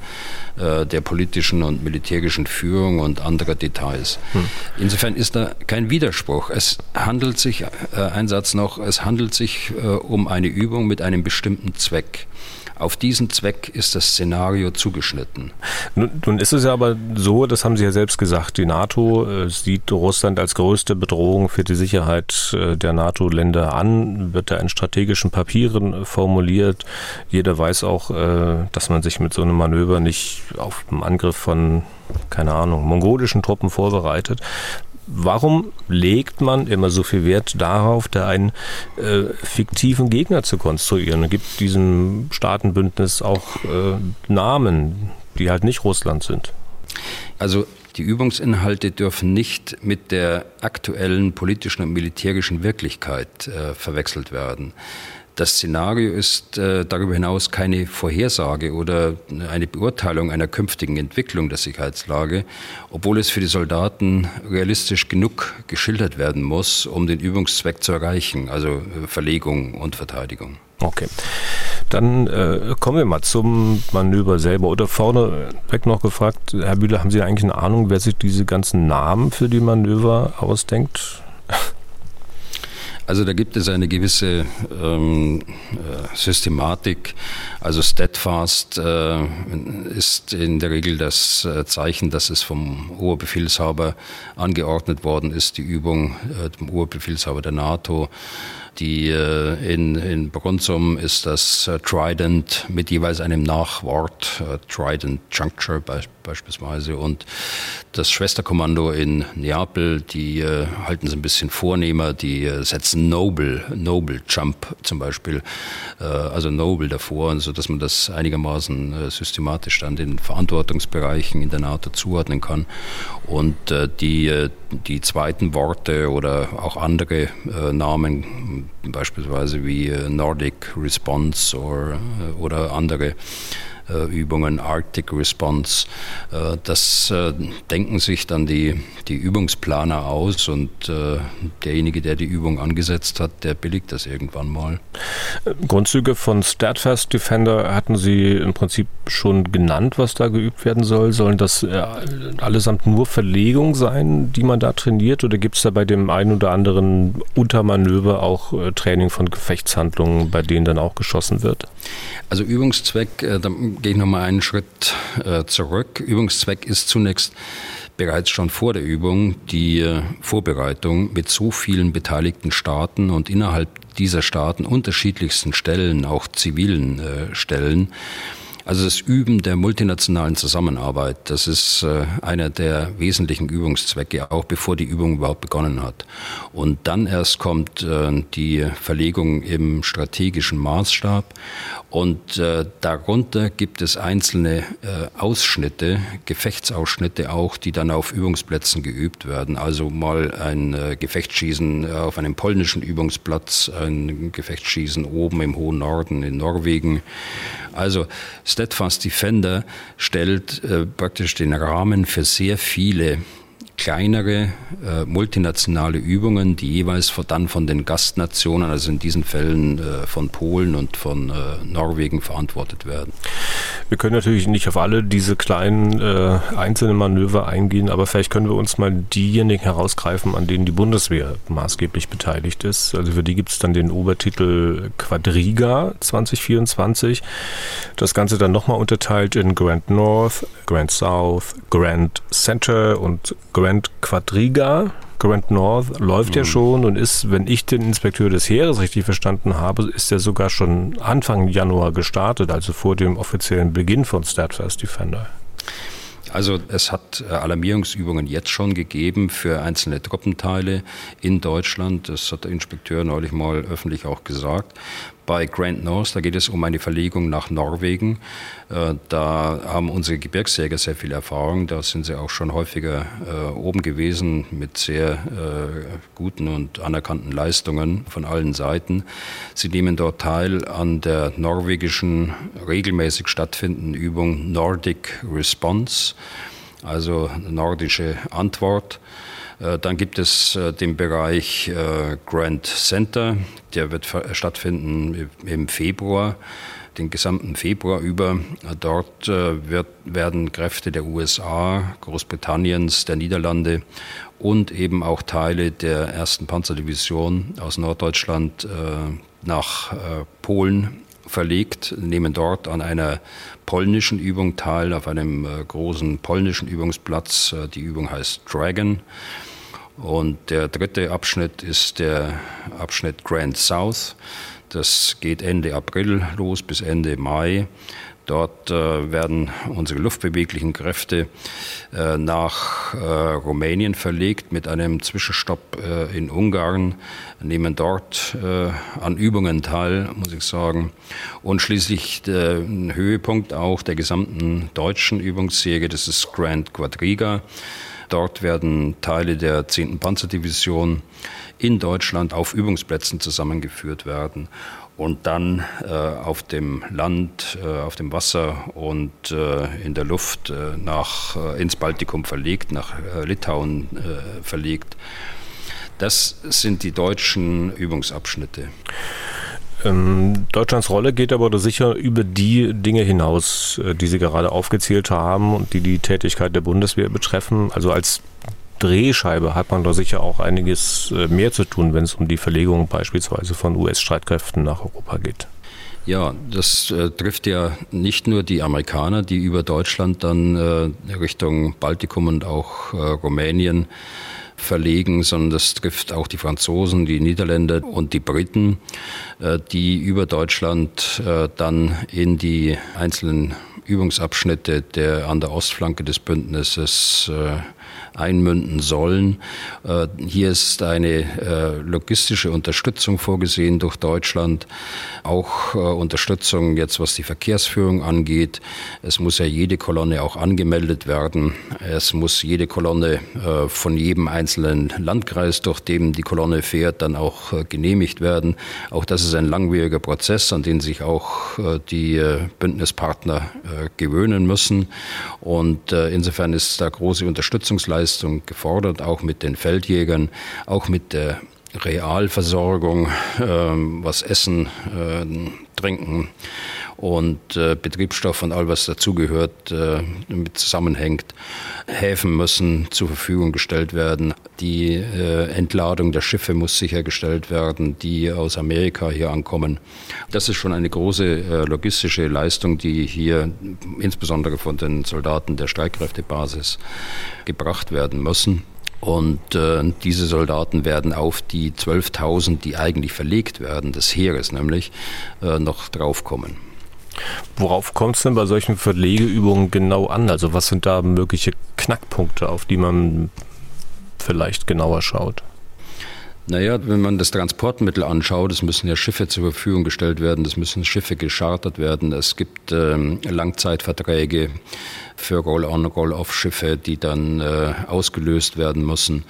Speaker 2: äh, der politischen und militärischen Führung und anderer Details. Hm. Insofern ist da kein Widerspruch. Es handelt sich, ein Satz noch, es handelt sich um eine Übung mit einem bestimmten Zweck. Auf diesen Zweck ist das Szenario zugeschnitten.
Speaker 1: Nun, nun, ist es ja aber so, das haben Sie ja selbst gesagt, die NATO äh, sieht Russland als größte Bedrohung für die Sicherheit äh, der NATO-Länder an, wird da in strategischen Papieren formuliert. Jeder weiß auch, äh, dass man sich mit so einem Manöver nicht auf einen Angriff von keine Ahnung, mongolischen Truppen vorbereitet. Warum legt man immer so viel Wert darauf, da einen äh, fiktiven Gegner zu konstruieren? Es gibt diesem Staatenbündnis auch äh, Namen, die halt nicht Russland sind.
Speaker 2: Also die Übungsinhalte dürfen nicht mit der aktuellen politischen und militärischen Wirklichkeit äh, verwechselt werden. Das Szenario ist äh, darüber hinaus keine Vorhersage oder eine Beurteilung einer künftigen Entwicklung der Sicherheitslage, obwohl es für die Soldaten realistisch genug geschildert werden muss, um den Übungszweck zu erreichen, also äh, Verlegung und Verteidigung.
Speaker 1: Okay. Dann äh, kommen wir mal zum Manöver selber. Oder vorne weg noch gefragt, Herr Bühler, haben Sie eigentlich eine Ahnung, wer sich diese ganzen Namen für die Manöver ausdenkt?
Speaker 2: Also da gibt es eine gewisse ähm, äh, Systematik. Also Steadfast äh, ist in der Regel das äh, Zeichen, dass es vom Oberbefehlshaber angeordnet worden ist, die Übung äh, dem Oberbefehlshaber der NATO die äh, in, in Brunsum ist das äh, Trident mit jeweils einem Nachwort, äh, Trident Juncture be beispielsweise. Und das Schwesterkommando in Neapel, die halten es ein bisschen vornehmer, die setzen Noble, Noble Jump zum Beispiel, also Noble davor, so dass man das einigermaßen systematisch dann den Verantwortungsbereichen in der NATO zuordnen kann. Und die, die zweiten Worte oder auch andere Namen beispielsweise wie äh, Nordic Response or, äh, oder andere Übungen, Arctic Response. Äh, das äh, denken sich dann die, die Übungsplaner aus und derjenige, der die Übung angesetzt hat, der billigt das irgendwann mal.
Speaker 1: Grundzüge von Steadfast Defender hatten Sie im Prinzip schon genannt, was da geübt werden soll. Sollen das allesamt nur Verlegung sein, die man da trainiert, oder gibt es da bei dem einen oder anderen Untermanöver auch Training von Gefechtshandlungen, bei denen dann auch geschossen wird?
Speaker 2: Also Übungszweck, da gehe ich nochmal einen Schritt äh, zurück. Übungszweck ist zunächst bereits schon vor der Übung die äh, Vorbereitung mit so vielen beteiligten Staaten und innerhalb dieser Staaten unterschiedlichsten Stellen, auch zivilen äh, Stellen, also das Üben der multinationalen Zusammenarbeit, das ist äh, einer der wesentlichen Übungszwecke, auch bevor die Übung überhaupt begonnen hat. Und dann erst kommt äh, die Verlegung im strategischen Maßstab und äh, darunter gibt es einzelne Ausschnitte, Gefechtsausschnitte auch, die dann auf Übungsplätzen geübt werden. Also mal ein Gefechtsschießen auf einem polnischen Übungsplatz, ein Gefechtsschießen oben im hohen Norden in Norwegen. Also Steadfast Defender stellt äh, praktisch den Rahmen für sehr viele kleinere äh, multinationale Übungen, die jeweils dann von den Gastnationen, also in diesen Fällen äh, von Polen und von äh, Norwegen verantwortet werden.
Speaker 1: Wir können natürlich nicht auf alle diese kleinen äh, einzelnen Manöver eingehen, aber vielleicht können wir uns mal diejenigen herausgreifen, an denen die Bundeswehr maßgeblich beteiligt ist. Also für die gibt es dann den Obertitel Quadriga 2024. Das Ganze dann nochmal unterteilt in Grand North, Grand South, Grand Center und Grand Quadriga. Grand North läuft mhm. ja schon und ist, wenn ich den Inspekteur des Heeres richtig verstanden habe, ist er sogar schon Anfang Januar gestartet, also vor dem offiziellen Beginn von Steadfast Defender.
Speaker 2: Also es hat äh, Alarmierungsübungen jetzt schon gegeben für einzelne Truppenteile in Deutschland. Das hat der Inspekteur neulich mal öffentlich auch gesagt bei Grand North, da geht es um eine Verlegung nach Norwegen. Äh, da haben unsere Gebirgsjäger sehr viel Erfahrung. Da sind sie auch schon häufiger äh, oben gewesen mit sehr äh, guten und anerkannten Leistungen von allen Seiten. Sie nehmen dort teil an der norwegischen regelmäßig stattfindenden Übung Nordic Response, also nordische Antwort. Äh, dann gibt es äh, den Bereich äh, Grand Center, der wird stattfinden im Februar den gesamten Februar über. Dort wird, werden Kräfte der USA, Großbritanniens, der Niederlande und eben auch Teile der ersten Panzerdivision aus Norddeutschland nach Polen verlegt, nehmen dort an einer polnischen Übung teil, auf einem großen polnischen Übungsplatz. Die Übung heißt Dragon. Und der dritte Abschnitt ist der Abschnitt Grand South. Das geht Ende April los bis Ende Mai. Dort äh, werden unsere luftbeweglichen Kräfte äh, nach äh, Rumänien verlegt mit einem Zwischenstopp äh, in Ungarn, nehmen dort äh, an Übungen teil, muss ich sagen. Und schließlich der Höhepunkt auch der gesamten deutschen Übungsserie, das ist Grand Quadriga. Dort werden Teile der 10. Panzerdivision in Deutschland auf Übungsplätzen zusammengeführt werden und dann äh, auf dem Land, äh, auf dem Wasser und äh, in der Luft äh, nach, äh, ins Baltikum verlegt, nach äh, Litauen verlegt. Das sind die deutschen Übungsabschnitte.
Speaker 1: Ähm, Deutschlands Rolle geht aber sicher über die Dinge hinaus, äh, die Sie gerade aufgezählt haben und die die Tätigkeit der Bundeswehr betreffen. Also als Drehscheibe hat man da sicher auch einiges äh, mehr zu tun, wenn es um die Verlegung beispielsweise von US-Streitkräften nach Europa geht.
Speaker 2: Ja, das äh, trifft ja nicht nur die Amerikaner, die über Deutschland dann äh, Richtung Baltikum und auch äh, Rumänien verlegen, sondern das trifft auch die Franzosen, die Niederländer und die Briten, äh, die über Deutschland äh, dann in die einzelnen Übungsabschnitte der an der Ostflanke des Bündnisses äh, einmünden sollen. Äh, hier ist eine äh, logistische Unterstützung vorgesehen durch Deutschland, auch äh, Unterstützung jetzt, was die Verkehrsführung angeht. Es muss ja jede Kolonne auch angemeldet werden. Es muss jede Kolonne von jedem einzelnen Landkreis, durch dem die Kolonne fährt, dann auch genehmigt werden. Auch das ist ein langwieriger Prozess, an den sich auch die Bündnispartner gewöhnen müssen. Und insofern ist da große Unterstützungsleistung Leistung gefordert, auch mit den Feldjägern, auch mit der Realversorgung, äh, was Essen, äh, Trinken und äh, Betriebsstoff und all was dazugehört, äh, mit zusammenhängt. Häfen müssen zur Verfügung gestellt werden. Die äh, Entladung der Schiffe muss sichergestellt werden, die aus Amerika hier ankommen. Das ist schon eine große äh, logistische Leistung, die hier insbesondere von den Soldaten der Streitkräftebasis gebracht werden müssen. Und äh, diese Soldaten werden auf die 12.000, die eigentlich verlegt werden, des Heeres nämlich, äh, noch draufkommen.
Speaker 1: Worauf kommt es denn bei solchen Verlegeübungen genau an? Also was sind da mögliche Knackpunkte, auf die man vielleicht genauer schaut?
Speaker 2: Naja, wenn man das Transportmittel anschaut, es müssen ja Schiffe zur Verfügung gestellt werden, es müssen Schiffe geschartert werden, es gibt ähm, Langzeitverträge für Roll-on, Roll-off-Schiffe, die dann äh, ausgelöst werden müssen.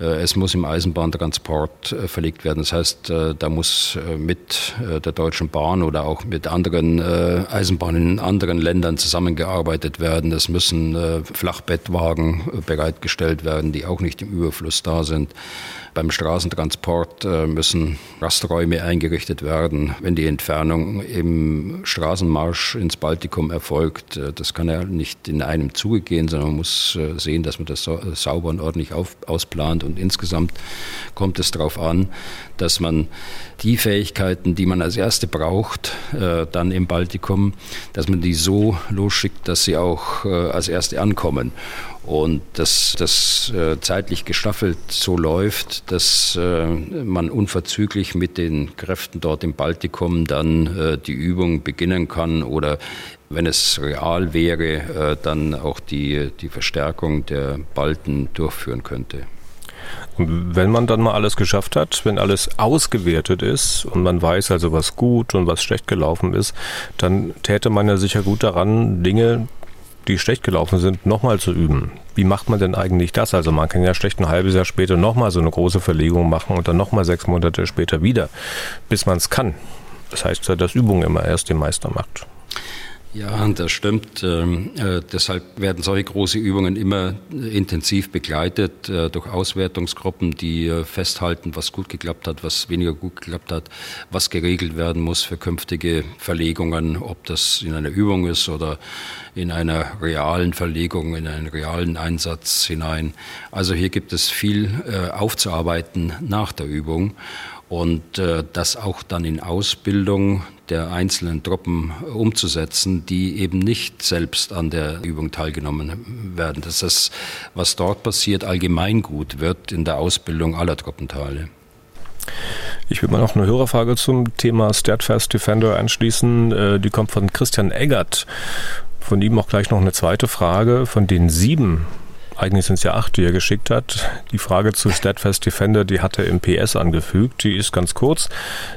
Speaker 2: Äh, es muss im Eisenbahntransport äh, verlegt werden. Das heißt, äh, da muss äh, mit äh, der Deutschen Bahn oder auch mit anderen Eisenbahnen in anderen Ländern zusammengearbeitet werden. Es müssen Flachbettwagen bereitgestellt werden, die auch nicht im Überfluss da sind. Beim Straßentransport müssen Rasträume eingerichtet werden, wenn die Entfernung im Straßenmarsch ins Baltikum erfolgt. Das kann ja nicht in einem Zuge gehen, sondern man muss äh, sehen, dass man das sauber und ordentlich auf, ausplant. Und insgesamt kommt es darauf an, dass man die Fähigkeiten, die man als erste braucht, dann im Baltikum, dass man die so losschickt, dass sie auch als erste ankommen und dass das äh, zeitlich gestaffelt so läuft, dass äh, man unverzüglich mit den Kräften dort im Baltikum dann äh, die Übung beginnen kann oder wenn es real wäre, äh, dann auch die, die Verstärkung der Balten durchführen könnte.
Speaker 1: Und wenn man dann mal alles geschafft hat, wenn alles ausgewertet ist und man weiß also, was gut und was schlecht gelaufen ist, dann täte man ja sicher gut daran, Dinge die schlecht gelaufen sind, nochmal zu üben. Wie macht man denn eigentlich das? Also man kann ja schlecht ein halbes Jahr später nochmal so eine große Verlegung machen und dann nochmal sechs Monate später wieder, bis man es kann. Das heißt, dass Übung immer erst den Meister macht.
Speaker 2: Ja, das stimmt. Ähm, äh, deshalb werden solche große Übungen immer intensiv begleitet äh, durch Auswertungsgruppen, die äh, festhalten, was gut geklappt hat, was weniger gut geklappt hat, was geregelt werden muss für künftige Verlegungen, ob das in einer Übung ist oder in einer realen Verlegung, in einen realen Einsatz hinein. Also hier gibt es viel äh, aufzuarbeiten nach der Übung und äh, das auch dann in Ausbildung der einzelnen Truppen umzusetzen, die eben nicht selbst an der Übung teilgenommen werden. Dass das, was dort passiert, allgemeingut wird in der Ausbildung aller Truppenteile.
Speaker 1: Ich will mal noch eine Hörerfrage zum Thema Steadfast Defender anschließen. Äh, die kommt von Christian Eggert. Von ihm auch gleich noch eine zweite Frage. Von den sieben eigentlich sind es ja acht, die er geschickt hat. Die Frage zu Steadfast Defender, die hat er im PS angefügt. Die ist ganz kurz.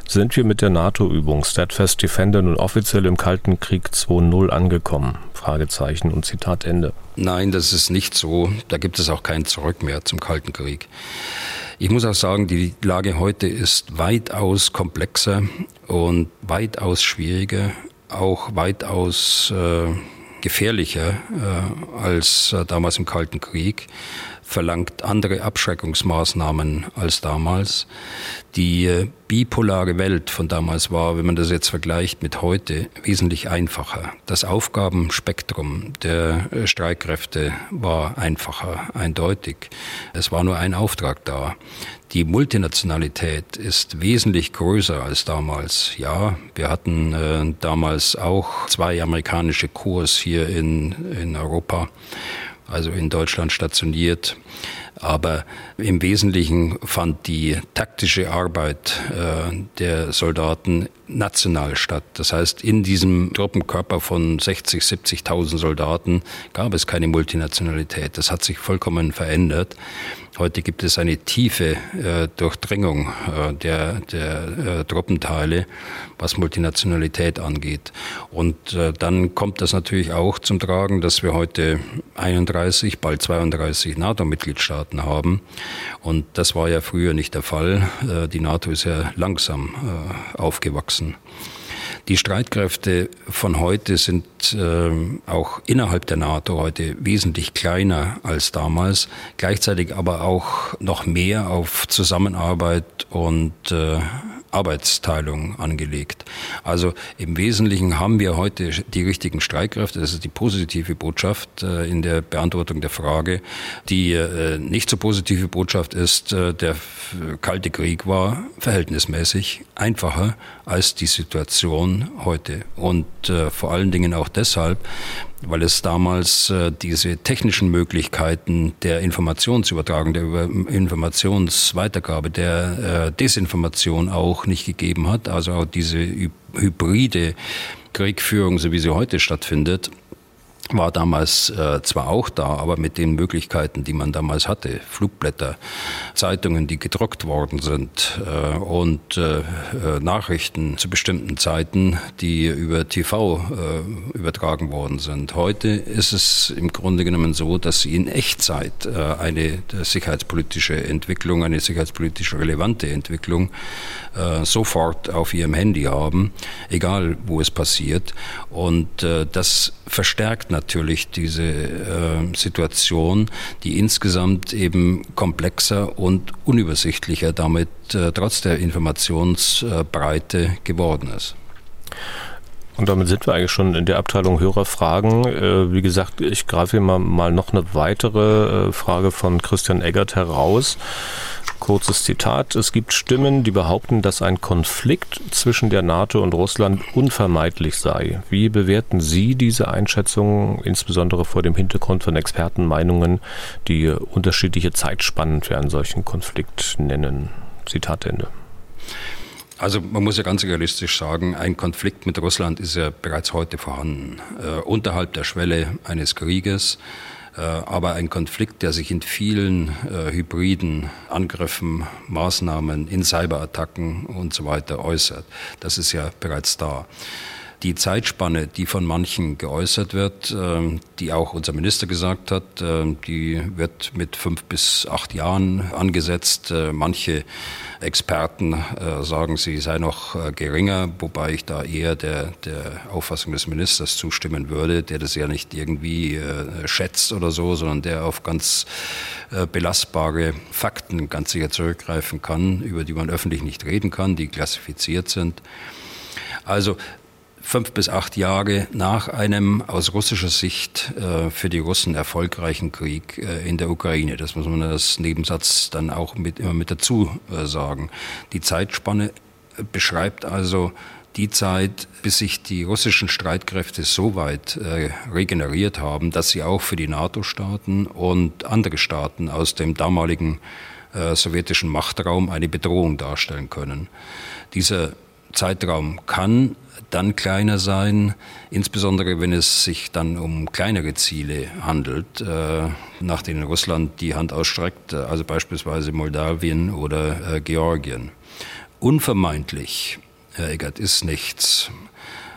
Speaker 1: Sind wir mit der NATO-Übung Steadfast Defender nun offiziell im Kalten Krieg 2.0 angekommen? Fragezeichen und Zitat Ende.
Speaker 2: Nein, das ist nicht so. Da gibt es auch kein Zurück mehr zum Kalten Krieg. Ich muss auch sagen, die Lage heute ist weitaus komplexer und weitaus schwieriger, auch weitaus äh, gefährlicher äh, als äh, damals im Kalten Krieg, verlangt andere Abschreckungsmaßnahmen als damals. Die äh, bipolare Welt von damals war, wenn man das jetzt vergleicht mit heute, wesentlich einfacher. Das Aufgabenspektrum der äh, Streitkräfte war einfacher, eindeutig. Es war nur ein Auftrag da. Die Multinationalität ist wesentlich größer als damals. Ja, wir hatten äh, damals auch zwei amerikanische Kurs hier in, in Europa, also in Deutschland stationiert. Aber im Wesentlichen fand die taktische Arbeit äh, der Soldaten national statt. Das heißt, in diesem Truppenkörper von 60, 70.000 Soldaten gab es keine Multinationalität. Das hat sich vollkommen verändert. Heute gibt es eine tiefe äh, Durchdringung äh, der, der äh, Truppenteile, was Multinationalität angeht. Und äh, dann kommt das natürlich auch zum Tragen, dass wir heute 31, bald 32 NATO-Mitgliedstaaten haben. Und das war ja früher nicht der Fall. Äh, die NATO ist ja langsam äh, aufgewachsen. Die Streitkräfte von heute sind äh, auch innerhalb der NATO heute wesentlich kleiner als damals, gleichzeitig aber auch noch mehr auf Zusammenarbeit und äh, Arbeitsteilung angelegt. Also im Wesentlichen haben wir heute die richtigen Streitkräfte. Das ist die positive Botschaft äh, in der Beantwortung der Frage. Die äh, nicht so positive Botschaft ist, äh, der Kalte Krieg war verhältnismäßig einfacher als die Situation heute. Und vor allen Dingen auch deshalb, weil es damals äh, diese technischen Möglichkeiten der Informationsübertragung, der Informationsweitergabe, der äh, Desinformation auch nicht gegeben hat. Also auch diese hybride Kriegführung, so wie sie heute stattfindet, war damals äh, zwar auch da, aber mit den Möglichkeiten, die man damals hatte, Flugblätter, Zeitungen, die gedruckt worden sind äh, und äh, äh Nachrichten zu bestimmten Zeiten, die über TV äh, übertragen worden sind. Heute ist es im Grunde genommen so, dass in Echtzeit äh, eine sicherheitspolitische Entwicklung, eine sicherheitspolitisch relevante Entwicklung sofort auf Ihrem Handy haben, egal wo es passiert. Und das verstärkt natürlich diese äh, Situation, die insgesamt eben komplexer und unübersichtlicher damit äh, trotz der Informationsbreite geworden ist.
Speaker 1: Und damit sind wir eigentlich schon in der Abteilung Hörerfragen. Äh, wie gesagt, ich greife hier mal, mal noch eine weitere äh, Frage von Christian Eggert heraus. Kurzes Zitat. Es gibt Stimmen, die behaupten, dass ein Konflikt zwischen der NATO und Russland unvermeidlich sei. Wie bewerten Sie diese Einschätzung, insbesondere vor dem Hintergrund von Expertenmeinungen, die unterschiedliche Zeitspannen für einen solchen Konflikt nennen? Zitat Ende.
Speaker 2: Also man muss ja ganz realistisch sagen, ein Konflikt mit Russland ist ja bereits heute vorhanden. Äh, unterhalb der Schwelle eines Krieges, äh, aber ein Konflikt, der sich in vielen äh, hybriden Angriffen, Maßnahmen, in Cyberattacken und so weiter äußert. Das ist ja bereits da die Zeitspanne, die von manchen geäußert wird, ähm, die auch unser Minister gesagt hat, ähm, die wird mit fünf bis acht Jahren angesetzt. Äh, manche Experten äh, sagen, sie sei noch äh, geringer, wobei ich da eher der, der Auffassung des Ministers zustimmen würde, der das ja nicht irgendwie schätzt oder so, sondern der auf ganz belastbare Fakten ganz sicher zurückgreifen kann, über die man öffentlich nicht reden kann, die klassifiziert sind. Also fünf bis acht Jahre nach einem aus russischer Sicht äh, für die Russen erfolgreichen Krieg äh, in der Ukraine. Das muss man als Nebensatz dann auch mit, immer mit dazu äh, sagen. Die Zeitspanne beschreibt also die Zeit, bis sich die russischen Streitkräfte so weit äh, regeneriert haben, dass sie auch für die NATO-Staaten und andere Staaten aus dem damaligen äh, sowjetischen Machtraum eine Bedrohung darstellen können. Dieser Zeitraum kann dann kleiner sein, insbesondere wenn es sich dann um kleinere Ziele handelt, äh, nach denen Russland die Hand ausstreckt, also beispielsweise Moldawien oder äh, Georgien. Unvermeidlich, Herr Eggert, ist nichts.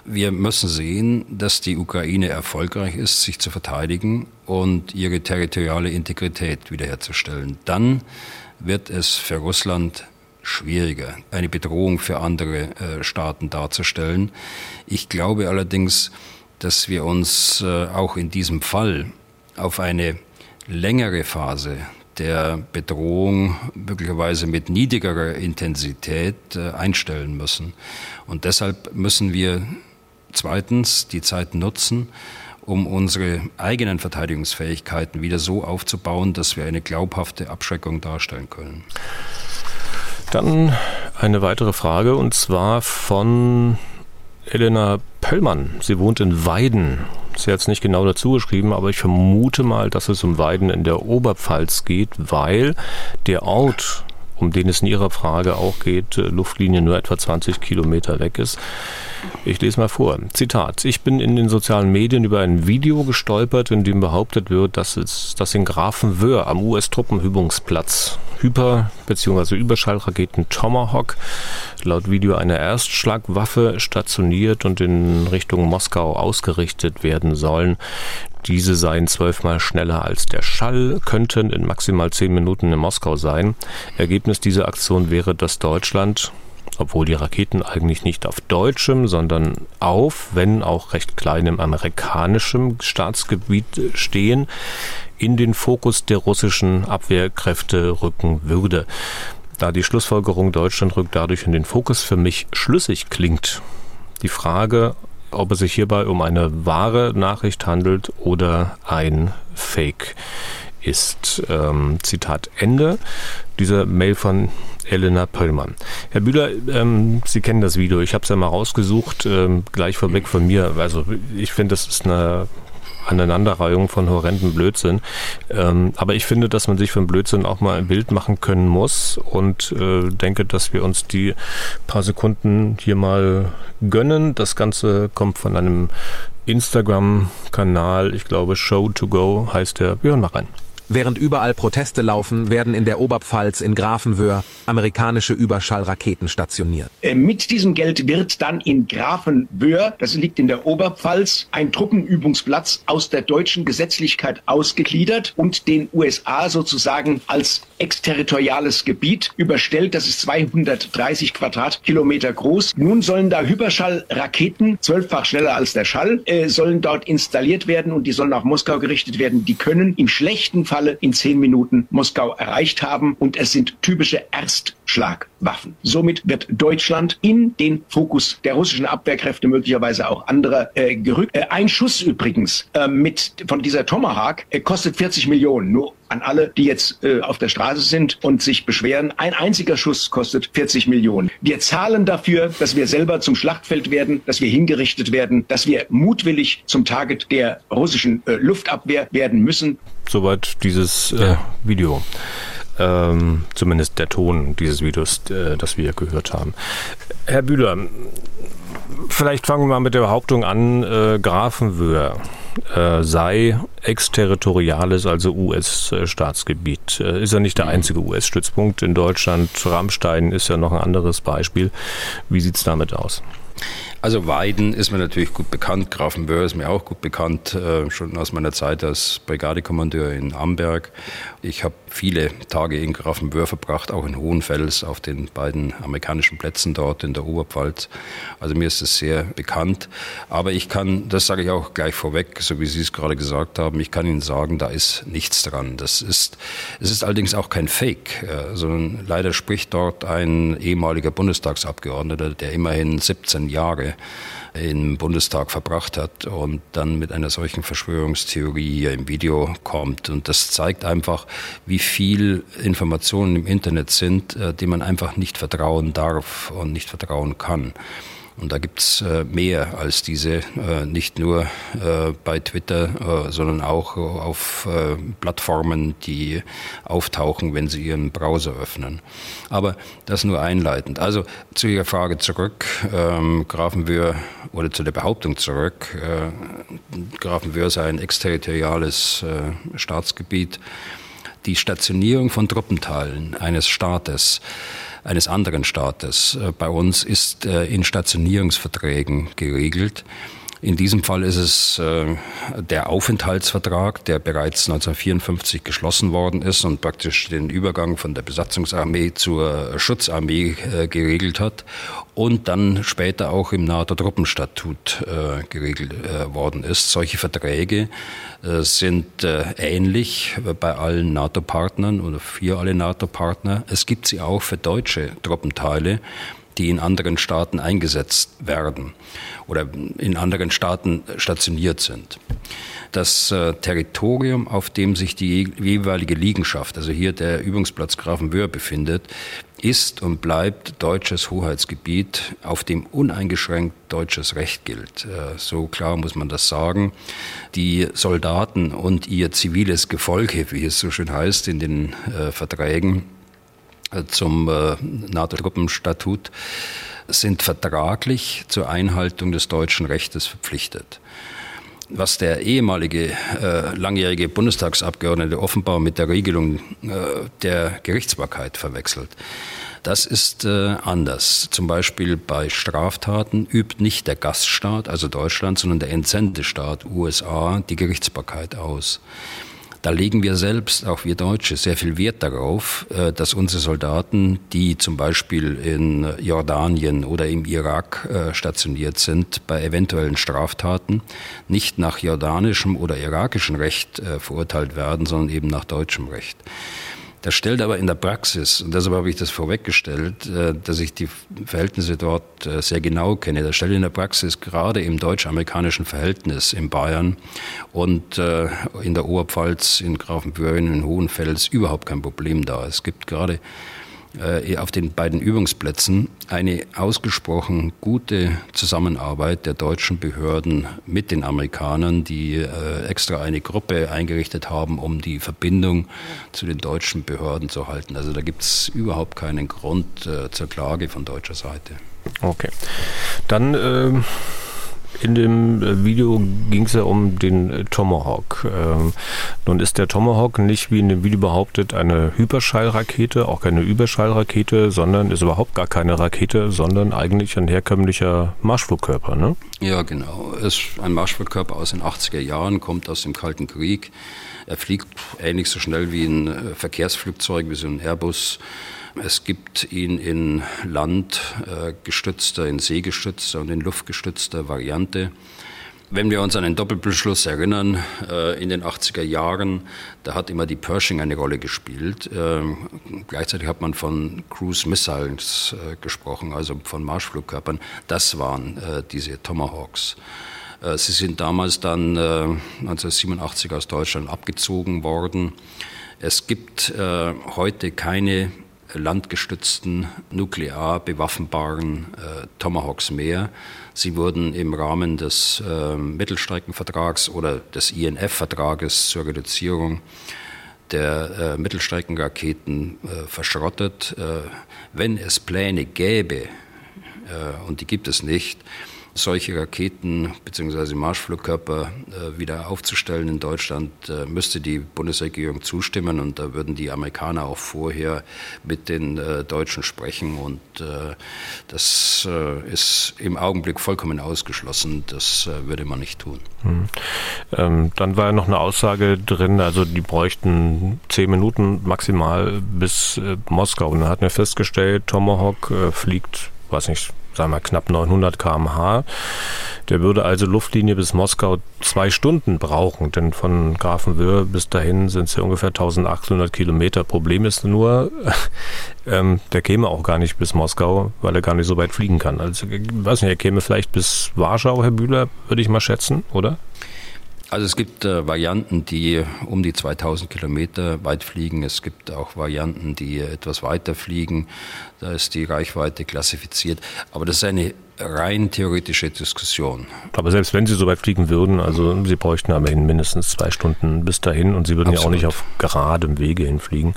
Speaker 2: Wir müssen sehen, dass die Ukraine erfolgreich ist, sich zu verteidigen und ihre territoriale Integrität wiederherzustellen. Dann wird es für Russland schwieriger, eine Bedrohung für andere äh, Staaten darzustellen. Ich glaube allerdings, dass wir uns äh, auch in diesem Fall auf eine längere Phase der Bedrohung möglicherweise mit niedrigerer Intensität äh, einstellen müssen. Und deshalb müssen wir zweitens die Zeit nutzen, um unsere eigenen Verteidigungsfähigkeiten wieder so aufzubauen, dass wir eine glaubhafte Abschreckung darstellen können.
Speaker 1: Dann eine weitere Frage und zwar von Elena Pöllmann. Sie wohnt in Weiden. Sie hat es nicht genau dazu geschrieben, aber ich vermute mal, dass es um Weiden in der Oberpfalz geht, weil der Ort, um den es in Ihrer Frage auch geht, äh, Luftlinie nur etwa 20 Kilometer weg ist. Ich lese mal vor. Zitat. Ich bin in den sozialen Medien über ein Video gestolpert, in dem behauptet wird, dass es dass in Grafenwöhr am US-Truppenübungsplatz Hyper- bzw. Überschallraketen Tomahawk laut Video eine Erstschlagwaffe stationiert und in Richtung Moskau ausgerichtet werden sollen. Diese seien zwölfmal schneller als der Schall, könnten in maximal zehn Minuten in Moskau sein. Ergebnis dieser Aktion wäre, dass Deutschland obwohl die Raketen eigentlich nicht auf deutschem, sondern auf, wenn auch recht kleinem amerikanischem Staatsgebiet stehen, in den Fokus der russischen Abwehrkräfte rücken würde. Da die Schlussfolgerung Deutschland rückt dadurch in den Fokus für mich schlüssig klingt. Die Frage, ob es sich hierbei um eine wahre Nachricht handelt oder ein Fake ist. Ähm, Zitat Ende dieser Mail von Elena Pöllmann. Herr Bühler, ähm, Sie kennen das Video. Ich habe es ja mal rausgesucht, ähm, gleich vorweg von mir. Also ich finde, das ist eine Aneinanderreihung von horrenden Blödsinn. Ähm, aber ich finde, dass man sich von Blödsinn auch mal ein Bild machen können muss und äh, denke, dass wir uns die paar Sekunden hier mal gönnen. Das Ganze kommt von einem Instagram-Kanal, ich glaube Show to Go heißt der. Wir hören mal rein.
Speaker 3: Während überall Proteste laufen, werden in der Oberpfalz in Grafenwöhr amerikanische Überschallraketen stationiert.
Speaker 4: Äh, mit diesem Geld wird dann in Grafenwöhr, das liegt in der Oberpfalz, ein Truppenübungsplatz aus der deutschen Gesetzlichkeit ausgegliedert und den USA sozusagen als exterritoriales Gebiet überstellt. Das ist 230 Quadratkilometer groß. Nun sollen da Hyperschallraketen, zwölffach schneller als der Schall, äh, sollen dort installiert werden und die sollen nach Moskau gerichtet werden. Die können im schlechten Fall Falle in zehn Minuten Moskau erreicht haben und es sind typische Erstschlagwaffen. Somit wird Deutschland in den Fokus der russischen Abwehrkräfte, möglicherweise auch anderer, äh, gerückt. Äh, ein Schuss übrigens äh, mit von dieser Tomahawk äh, kostet 40 Millionen. Nur an alle, die jetzt äh, auf der Straße sind und sich beschweren. Ein einziger Schuss kostet 40 Millionen. Wir zahlen dafür, dass wir selber zum Schlachtfeld werden, dass wir hingerichtet werden, dass wir mutwillig zum Target der russischen äh, Luftabwehr werden müssen.
Speaker 1: Soweit dieses äh, Video. Ähm, zumindest der Ton dieses Videos, äh, das wir gehört haben. Herr Bühler, vielleicht fangen wir mal mit der Behauptung an, äh, Grafenwöhr äh, sei exterritoriales, also US-Staatsgebiet. Äh, ist ja nicht der mhm. einzige US-Stützpunkt in Deutschland. Rammstein ist ja noch ein anderes Beispiel. Wie sieht es damit aus?
Speaker 2: Also Weiden ist mir natürlich gut bekannt, Grafenwöhr ist mir auch gut bekannt, äh, schon aus meiner Zeit als Brigadekommandeur in Amberg. Ich habe viele Tage in Grafenwöhr verbracht, auch in Hohenfels auf den beiden amerikanischen Plätzen dort in der Oberpfalz. Also mir ist es sehr bekannt. Aber ich kann, das sage ich auch gleich vorweg, so wie Sie es gerade gesagt haben, ich kann Ihnen sagen, da ist nichts dran. Das ist, es ist allerdings auch kein Fake, äh, sondern leider spricht dort ein ehemaliger Bundestagsabgeordneter, der immerhin 17 Jahre im Bundestag verbracht hat und dann mit einer solchen Verschwörungstheorie hier im Video kommt. Und das zeigt einfach, wie viel Informationen im Internet sind, äh, die man einfach nicht vertrauen darf und nicht vertrauen kann. Und da gibt's äh, mehr als diese, äh, nicht nur äh, bei Twitter, sondern auch auf Plattformen, die auftauchen, wenn Sie Ihren Browser öffnen. Aber das nur einleitend. Also zu Ihrer Frage zurück, ähm, oder zu der Behauptung zurück, äh, sei ein exterritoriales Staatsgebiet. Die Stationierung von Truppenteilen eines Staates eines anderen Staates. Äh, bei uns ist äh, in Stationierungsverträgen geregelt. In diesem Fall ist es äh, der Aufenthaltsvertrag, der bereits 1954 geschlossen worden ist und praktisch den Übergang von der Besatzungsarmee zur Schutzarmee äh, geregelt hat und dann später auch im NATO-Truppenstatut äh, geregelt äh, worden ist. Solche Verträge äh, sind äh, ähnlich bei allen NATO-Partnern oder für alle NATO-Partner. Es gibt sie auch für deutsche Truppenteile die in anderen Staaten eingesetzt werden oder in anderen Staaten stationiert sind. Das äh, Territorium, auf dem sich die jeweilige Liegenschaft, also hier der Übungsplatz Grafenwöhr befindet, ist und bleibt deutsches Hoheitsgebiet, auf dem uneingeschränkt deutsches Recht gilt. Äh, so klar muss man das sagen. Die Soldaten und ihr ziviles Gefolge, wie es so schön heißt in den äh, Verträgen, zum äh, NATO-Truppenstatut sind vertraglich zur Einhaltung des deutschen Rechtes verpflichtet. Was der ehemalige äh, langjährige Bundestagsabgeordnete offenbar mit der Regelung äh, der Gerichtsbarkeit verwechselt, das ist äh, anders. Zum Beispiel bei Straftaten übt nicht der Gaststaat, also Deutschland, sondern der Entsendestaat USA die Gerichtsbarkeit aus. Da legen wir selbst, auch wir Deutsche, sehr viel Wert darauf, äh, dass unsere Soldaten, die zum Beispiel in Jordanien oder im Irak äh, stationiert sind, bei eventuellen Straftaten nicht nach jordanischem oder irakischem Recht äh, verurteilt werden, sondern eben nach deutschem Recht. Das stellt aber in der Praxis, und deshalb habe ich das vorweggestellt, äh, dass ich die Verhältnisse dort äh, sehr genau kenne, das stellt in der Praxis gerade im deutsch-amerikanischen Verhältnis in Bayern und äh, in der Oberpfalz, in Grafenböhren, in Hohenfels überhaupt kein Problem dar. Es gibt gerade auf den beiden Übungsplätzen eine ausgesprochen gute Zusammenarbeit der deutschen Behörden mit den Amerikanern, die äh, extra eine Gruppe eingerichtet haben, um die Verbindung zu den deutschen Behörden zu halten. Also da gibt es überhaupt keinen Grund äh, zur Klage von deutscher Seite.
Speaker 1: Okay. Dann äh in dem äh, Video ging es ja um den äh, Tomahawk. Ähm, nun ist der Tomahawk nicht, wie in dem Video behauptet, eine Hyperschallrakete, auch keine Überschallrakete, sondern ist überhaupt gar keine Rakete, sondern eigentlich ein herkömmlicher Marschflugkörper, ne?
Speaker 2: Ja, genau. Ist ein Marschflugkörper aus den 80er Jahren, kommt aus dem Kalten Krieg. Er fliegt ähnlich so schnell wie ein äh, Verkehrsflugzeug, wie so ein Airbus. Es gibt ihn in landgestützter, in seegestützter und in luftgestützter Variante. Wenn wir uns an den Doppelbeschluss erinnern, äh, in den 80er Jahren, da hat immer die Pershing eine Rolle gespielt. Ähm, gleichzeitig hat man von Cruise Missiles äh, gesprochen, also von Marschflugkörpern. Das waren äh, diese Tomahawks. Sie sind damals dann 1987 aus Deutschland abgezogen worden. Es gibt heute keine landgestützten, nuklear bewaffnbaren äh, Tomahawks mehr. Sie wurden im Rahmen des äh, Mittelstreckenvertrags oder des INF-Vertrages zur Reduzierung der äh, Mittelstreckenraketen äh, verschrottet. Äh, wenn es Pläne gäbe, äh, und die gibt es nicht, solche Raketen bzw. Marschflugkörper äh, wieder aufzustellen in Deutschland, äh, müsste die Bundesregierung zustimmen und da würden die Amerikaner auch vorher mit den äh, Deutschen sprechen und äh, das äh, ist im Augenblick vollkommen ausgeschlossen. Das äh, würde man nicht tun.
Speaker 1: Hm. Ähm, dann war ja noch eine Aussage drin, also die bräuchten zehn Minuten maximal bis Moskau. Und da hat man festgestellt, Tomahawk fliegt, weiß nicht, sagen wir knapp 900 km/h. Der würde also Luftlinie bis Moskau zwei Stunden brauchen, denn von Grafenwöhr bis dahin sind es ja ungefähr 1800 Kilometer. Problem ist nur, ähm, der käme auch gar nicht bis Moskau, weil er gar nicht so weit fliegen kann. Also, ich weiß nicht, er käme vielleicht bis Warschau, Herr Bühler, würde ich mal schätzen, oder?
Speaker 2: Also es gibt äh, Varianten, die um die 2000 Kilometer weit fliegen. Es gibt auch Varianten, die etwas weiter fliegen. Da ist die Reichweite klassifiziert. Aber das ist eine rein theoretische Diskussion.
Speaker 1: Aber selbst wenn Sie so weit fliegen würden, also Sie bräuchten immerhin mindestens zwei Stunden bis dahin und Sie würden Absolut. ja auch nicht auf geradem Wege hinfliegen.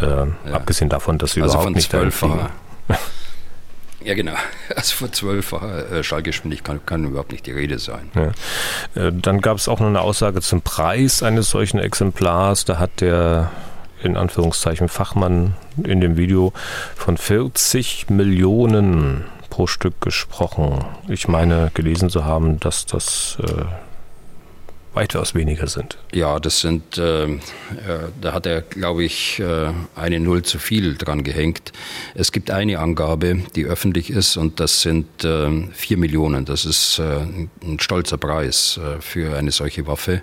Speaker 1: Äh, ja. Abgesehen davon, dass Sie also überhaupt nicht dahin fliegen.
Speaker 2: Ja, genau. Also von zwölffacher äh, Schallgeschwindigkeit kann, kann, überhaupt nicht die Rede sein.
Speaker 1: Ja. Äh, dann gab es auch noch eine Aussage zum Preis eines solchen Exemplars. Da hat der in Anführungszeichen Fachmann in dem Video von 40 Millionen pro Stück gesprochen. Ich meine gelesen zu haben, dass das äh, weitaus weniger sind.
Speaker 2: Ja, das sind, äh, äh, da hat er, glaube ich, äh, eine Null zu viel dran gehängt. Es gibt eine Angabe, die öffentlich ist und das sind äh, vier Millionen. Das ist äh, ein stolzer Preis äh, für eine solche Waffe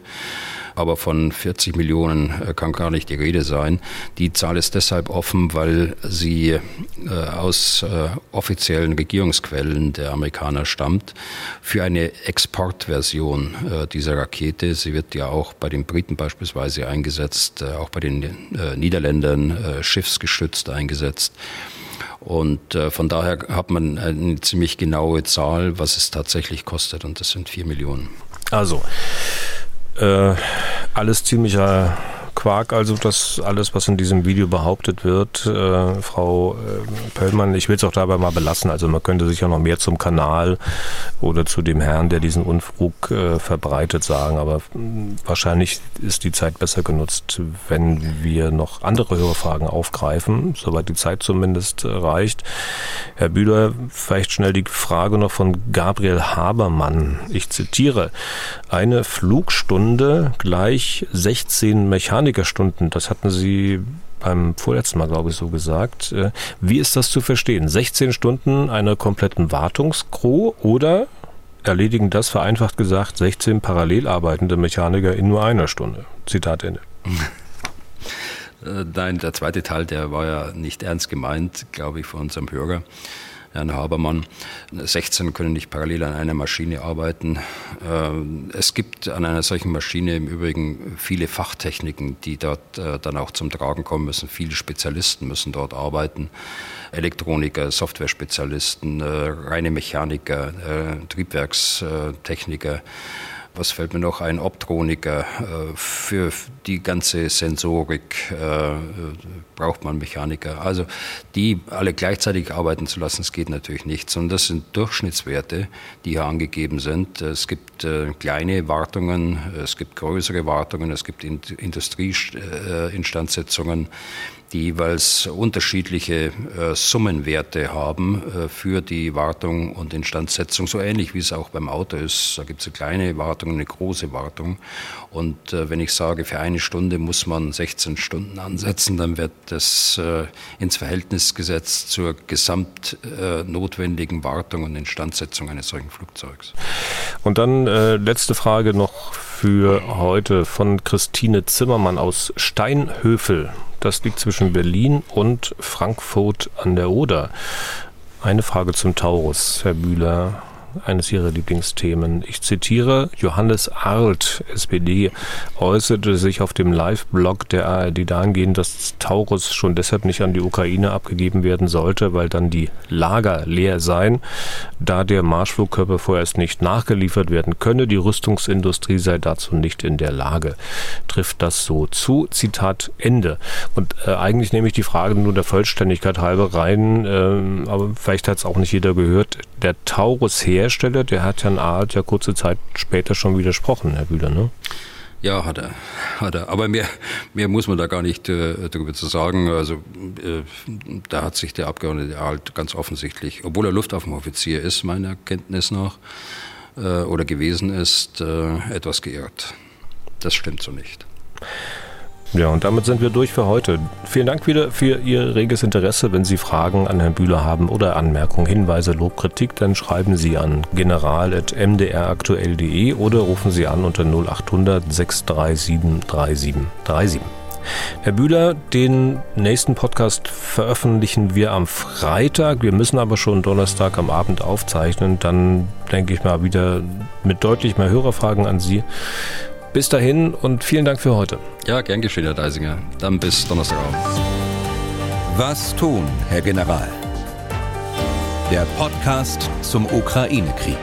Speaker 2: aber von 40 Millionen äh, kann gar nicht die Rede sein. Die Zahl ist deshalb offen, weil sie äh, aus äh, offiziellen Regierungsquellen der Amerikaner stammt für eine Exportversion dieser Rakete. Sie wird ja auch bei den Briten beispielsweise eingesetzt, auch bei den Niederländern schiffsgestützt eingesetzt. Und von daher hat man eine ziemlich genaue Zahl, was es tatsächlich kostet, und das sind vier Millionen.
Speaker 1: Also, äh, alles ziemlicher Quark, also das alles, was in diesem Video behauptet wird. Äh, Frau äh, Pöllmann, ich will es auch dabei mal belassen. Also man könnte sich ja noch mehr zum Kanal oder zu dem Herrn, der diesen Unfug äh, verbreitet, sagen. Aber mh, wahrscheinlich ist die Zeit besser genutzt, wenn wir noch andere Hörerfragen aufgreifen, soweit die Zeit zumindest äh, reicht. Herr Bühler, vielleicht schnell die Frage noch von Gabriel Habermann. Ich zitiere, eine Flugstunde gleich 16 Mechaniker Mechanikerstunden, das hatten Sie beim vorletzten Mal, glaube ich, so gesagt. Äh, wie ist das zu verstehen? 16 Stunden einer kompletten Wartungskrew oder erledigen das vereinfacht gesagt 16 parallel arbeitende Mechaniker in nur einer Stunde? Zitat Ende.
Speaker 2: Äh, nein, der zweite Teil, der war ja nicht ernst gemeint, glaube ich, von unserem Hörer. Herrn Habermann. 16 können nicht parallel an einer Maschine arbeiten. Äh, es gibt an einer solchen Maschine im Übrigen viele Fachtechniken, die dort äh, dann auch zum Tragen kommen müssen. Viele Spezialisten müssen dort arbeiten. Elektroniker, Softwarespezialisten, reine Mechaniker, Triebwerkstechniker was fällt mir noch ein, Optroniker. Äh, für die ganze Sensorik äh, braucht man Mechaniker. Also die alle gleichzeitig arbeiten zu lassen, das geht natürlich nicht, sondern das sind Durchschnittswerte, die hier angegeben sind. Es gibt äh, kleine Wartungen, es gibt größere Wartungen, es gibt Industrieinstandsetzungen die jeweils unterschiedliche äh, Summenwerte haben äh, für die Wartung und Instandsetzung, so ähnlich wie es auch beim Auto ist. Da gibt es eine kleine Wartung, eine große Wartung. Und äh, wenn ich sage, für eine Stunde muss man 16 Stunden ansetzen, dann wird das äh, ins Verhältnis gesetzt zur gesamt äh, notwendigen Wartung und Instandsetzung eines solchen Flugzeugs.
Speaker 1: Und dann äh, letzte Frage noch für heute von Christine Zimmermann aus Steinhöfel. Das liegt zwischen Berlin und Frankfurt an der Oder. Eine Frage zum Taurus, Herr Bühler eines ihrer Lieblingsthemen. Ich zitiere, Johannes Arlt, SPD, äußerte sich auf dem Live-Blog der ARD dahingehend, dass Taurus schon deshalb nicht an die Ukraine abgegeben werden sollte, weil dann die Lager leer seien, da der Marschflugkörper vorerst nicht nachgeliefert werden könne. Die Rüstungsindustrie sei dazu nicht in der Lage. Trifft das so zu? Zitat Ende. Und äh, eigentlich nehme ich die Frage nur der Vollständigkeit halber rein, äh, aber vielleicht hat es auch nicht jeder gehört. Der Taurus her Hersteller, der hat Herrn Arlt ja kurze Zeit später schon widersprochen, Herr Bühler, ne?
Speaker 2: Ja, hat er. Hat er. Aber mehr, mehr muss man da gar nicht äh, darüber zu sagen. Also äh, da hat sich der Abgeordnete Arlt ganz offensichtlich, obwohl er Luftwaffenoffizier ist, meiner Kenntnis nach, äh, oder gewesen ist, äh, etwas geirrt. Das stimmt so nicht.
Speaker 1: Ja, und damit sind wir durch für heute. Vielen Dank wieder für Ihr reges Interesse. Wenn Sie Fragen an Herrn Bühler haben oder Anmerkungen, Hinweise, Lob, Kritik, dann schreiben Sie an general.mdraktuell.de oder rufen Sie an unter 0800 637 3737. Herr Bühler, den nächsten Podcast veröffentlichen wir am Freitag. Wir müssen aber schon Donnerstag am Abend aufzeichnen. Dann denke ich mal wieder mit deutlich mehr Hörerfragen an Sie. Bis dahin und vielen Dank für heute.
Speaker 2: Ja, gern geschehen, Herr Deisinger. Dann bis Donnerstagabend.
Speaker 5: Was tun, Herr General? Der Podcast zum Ukraine-Krieg.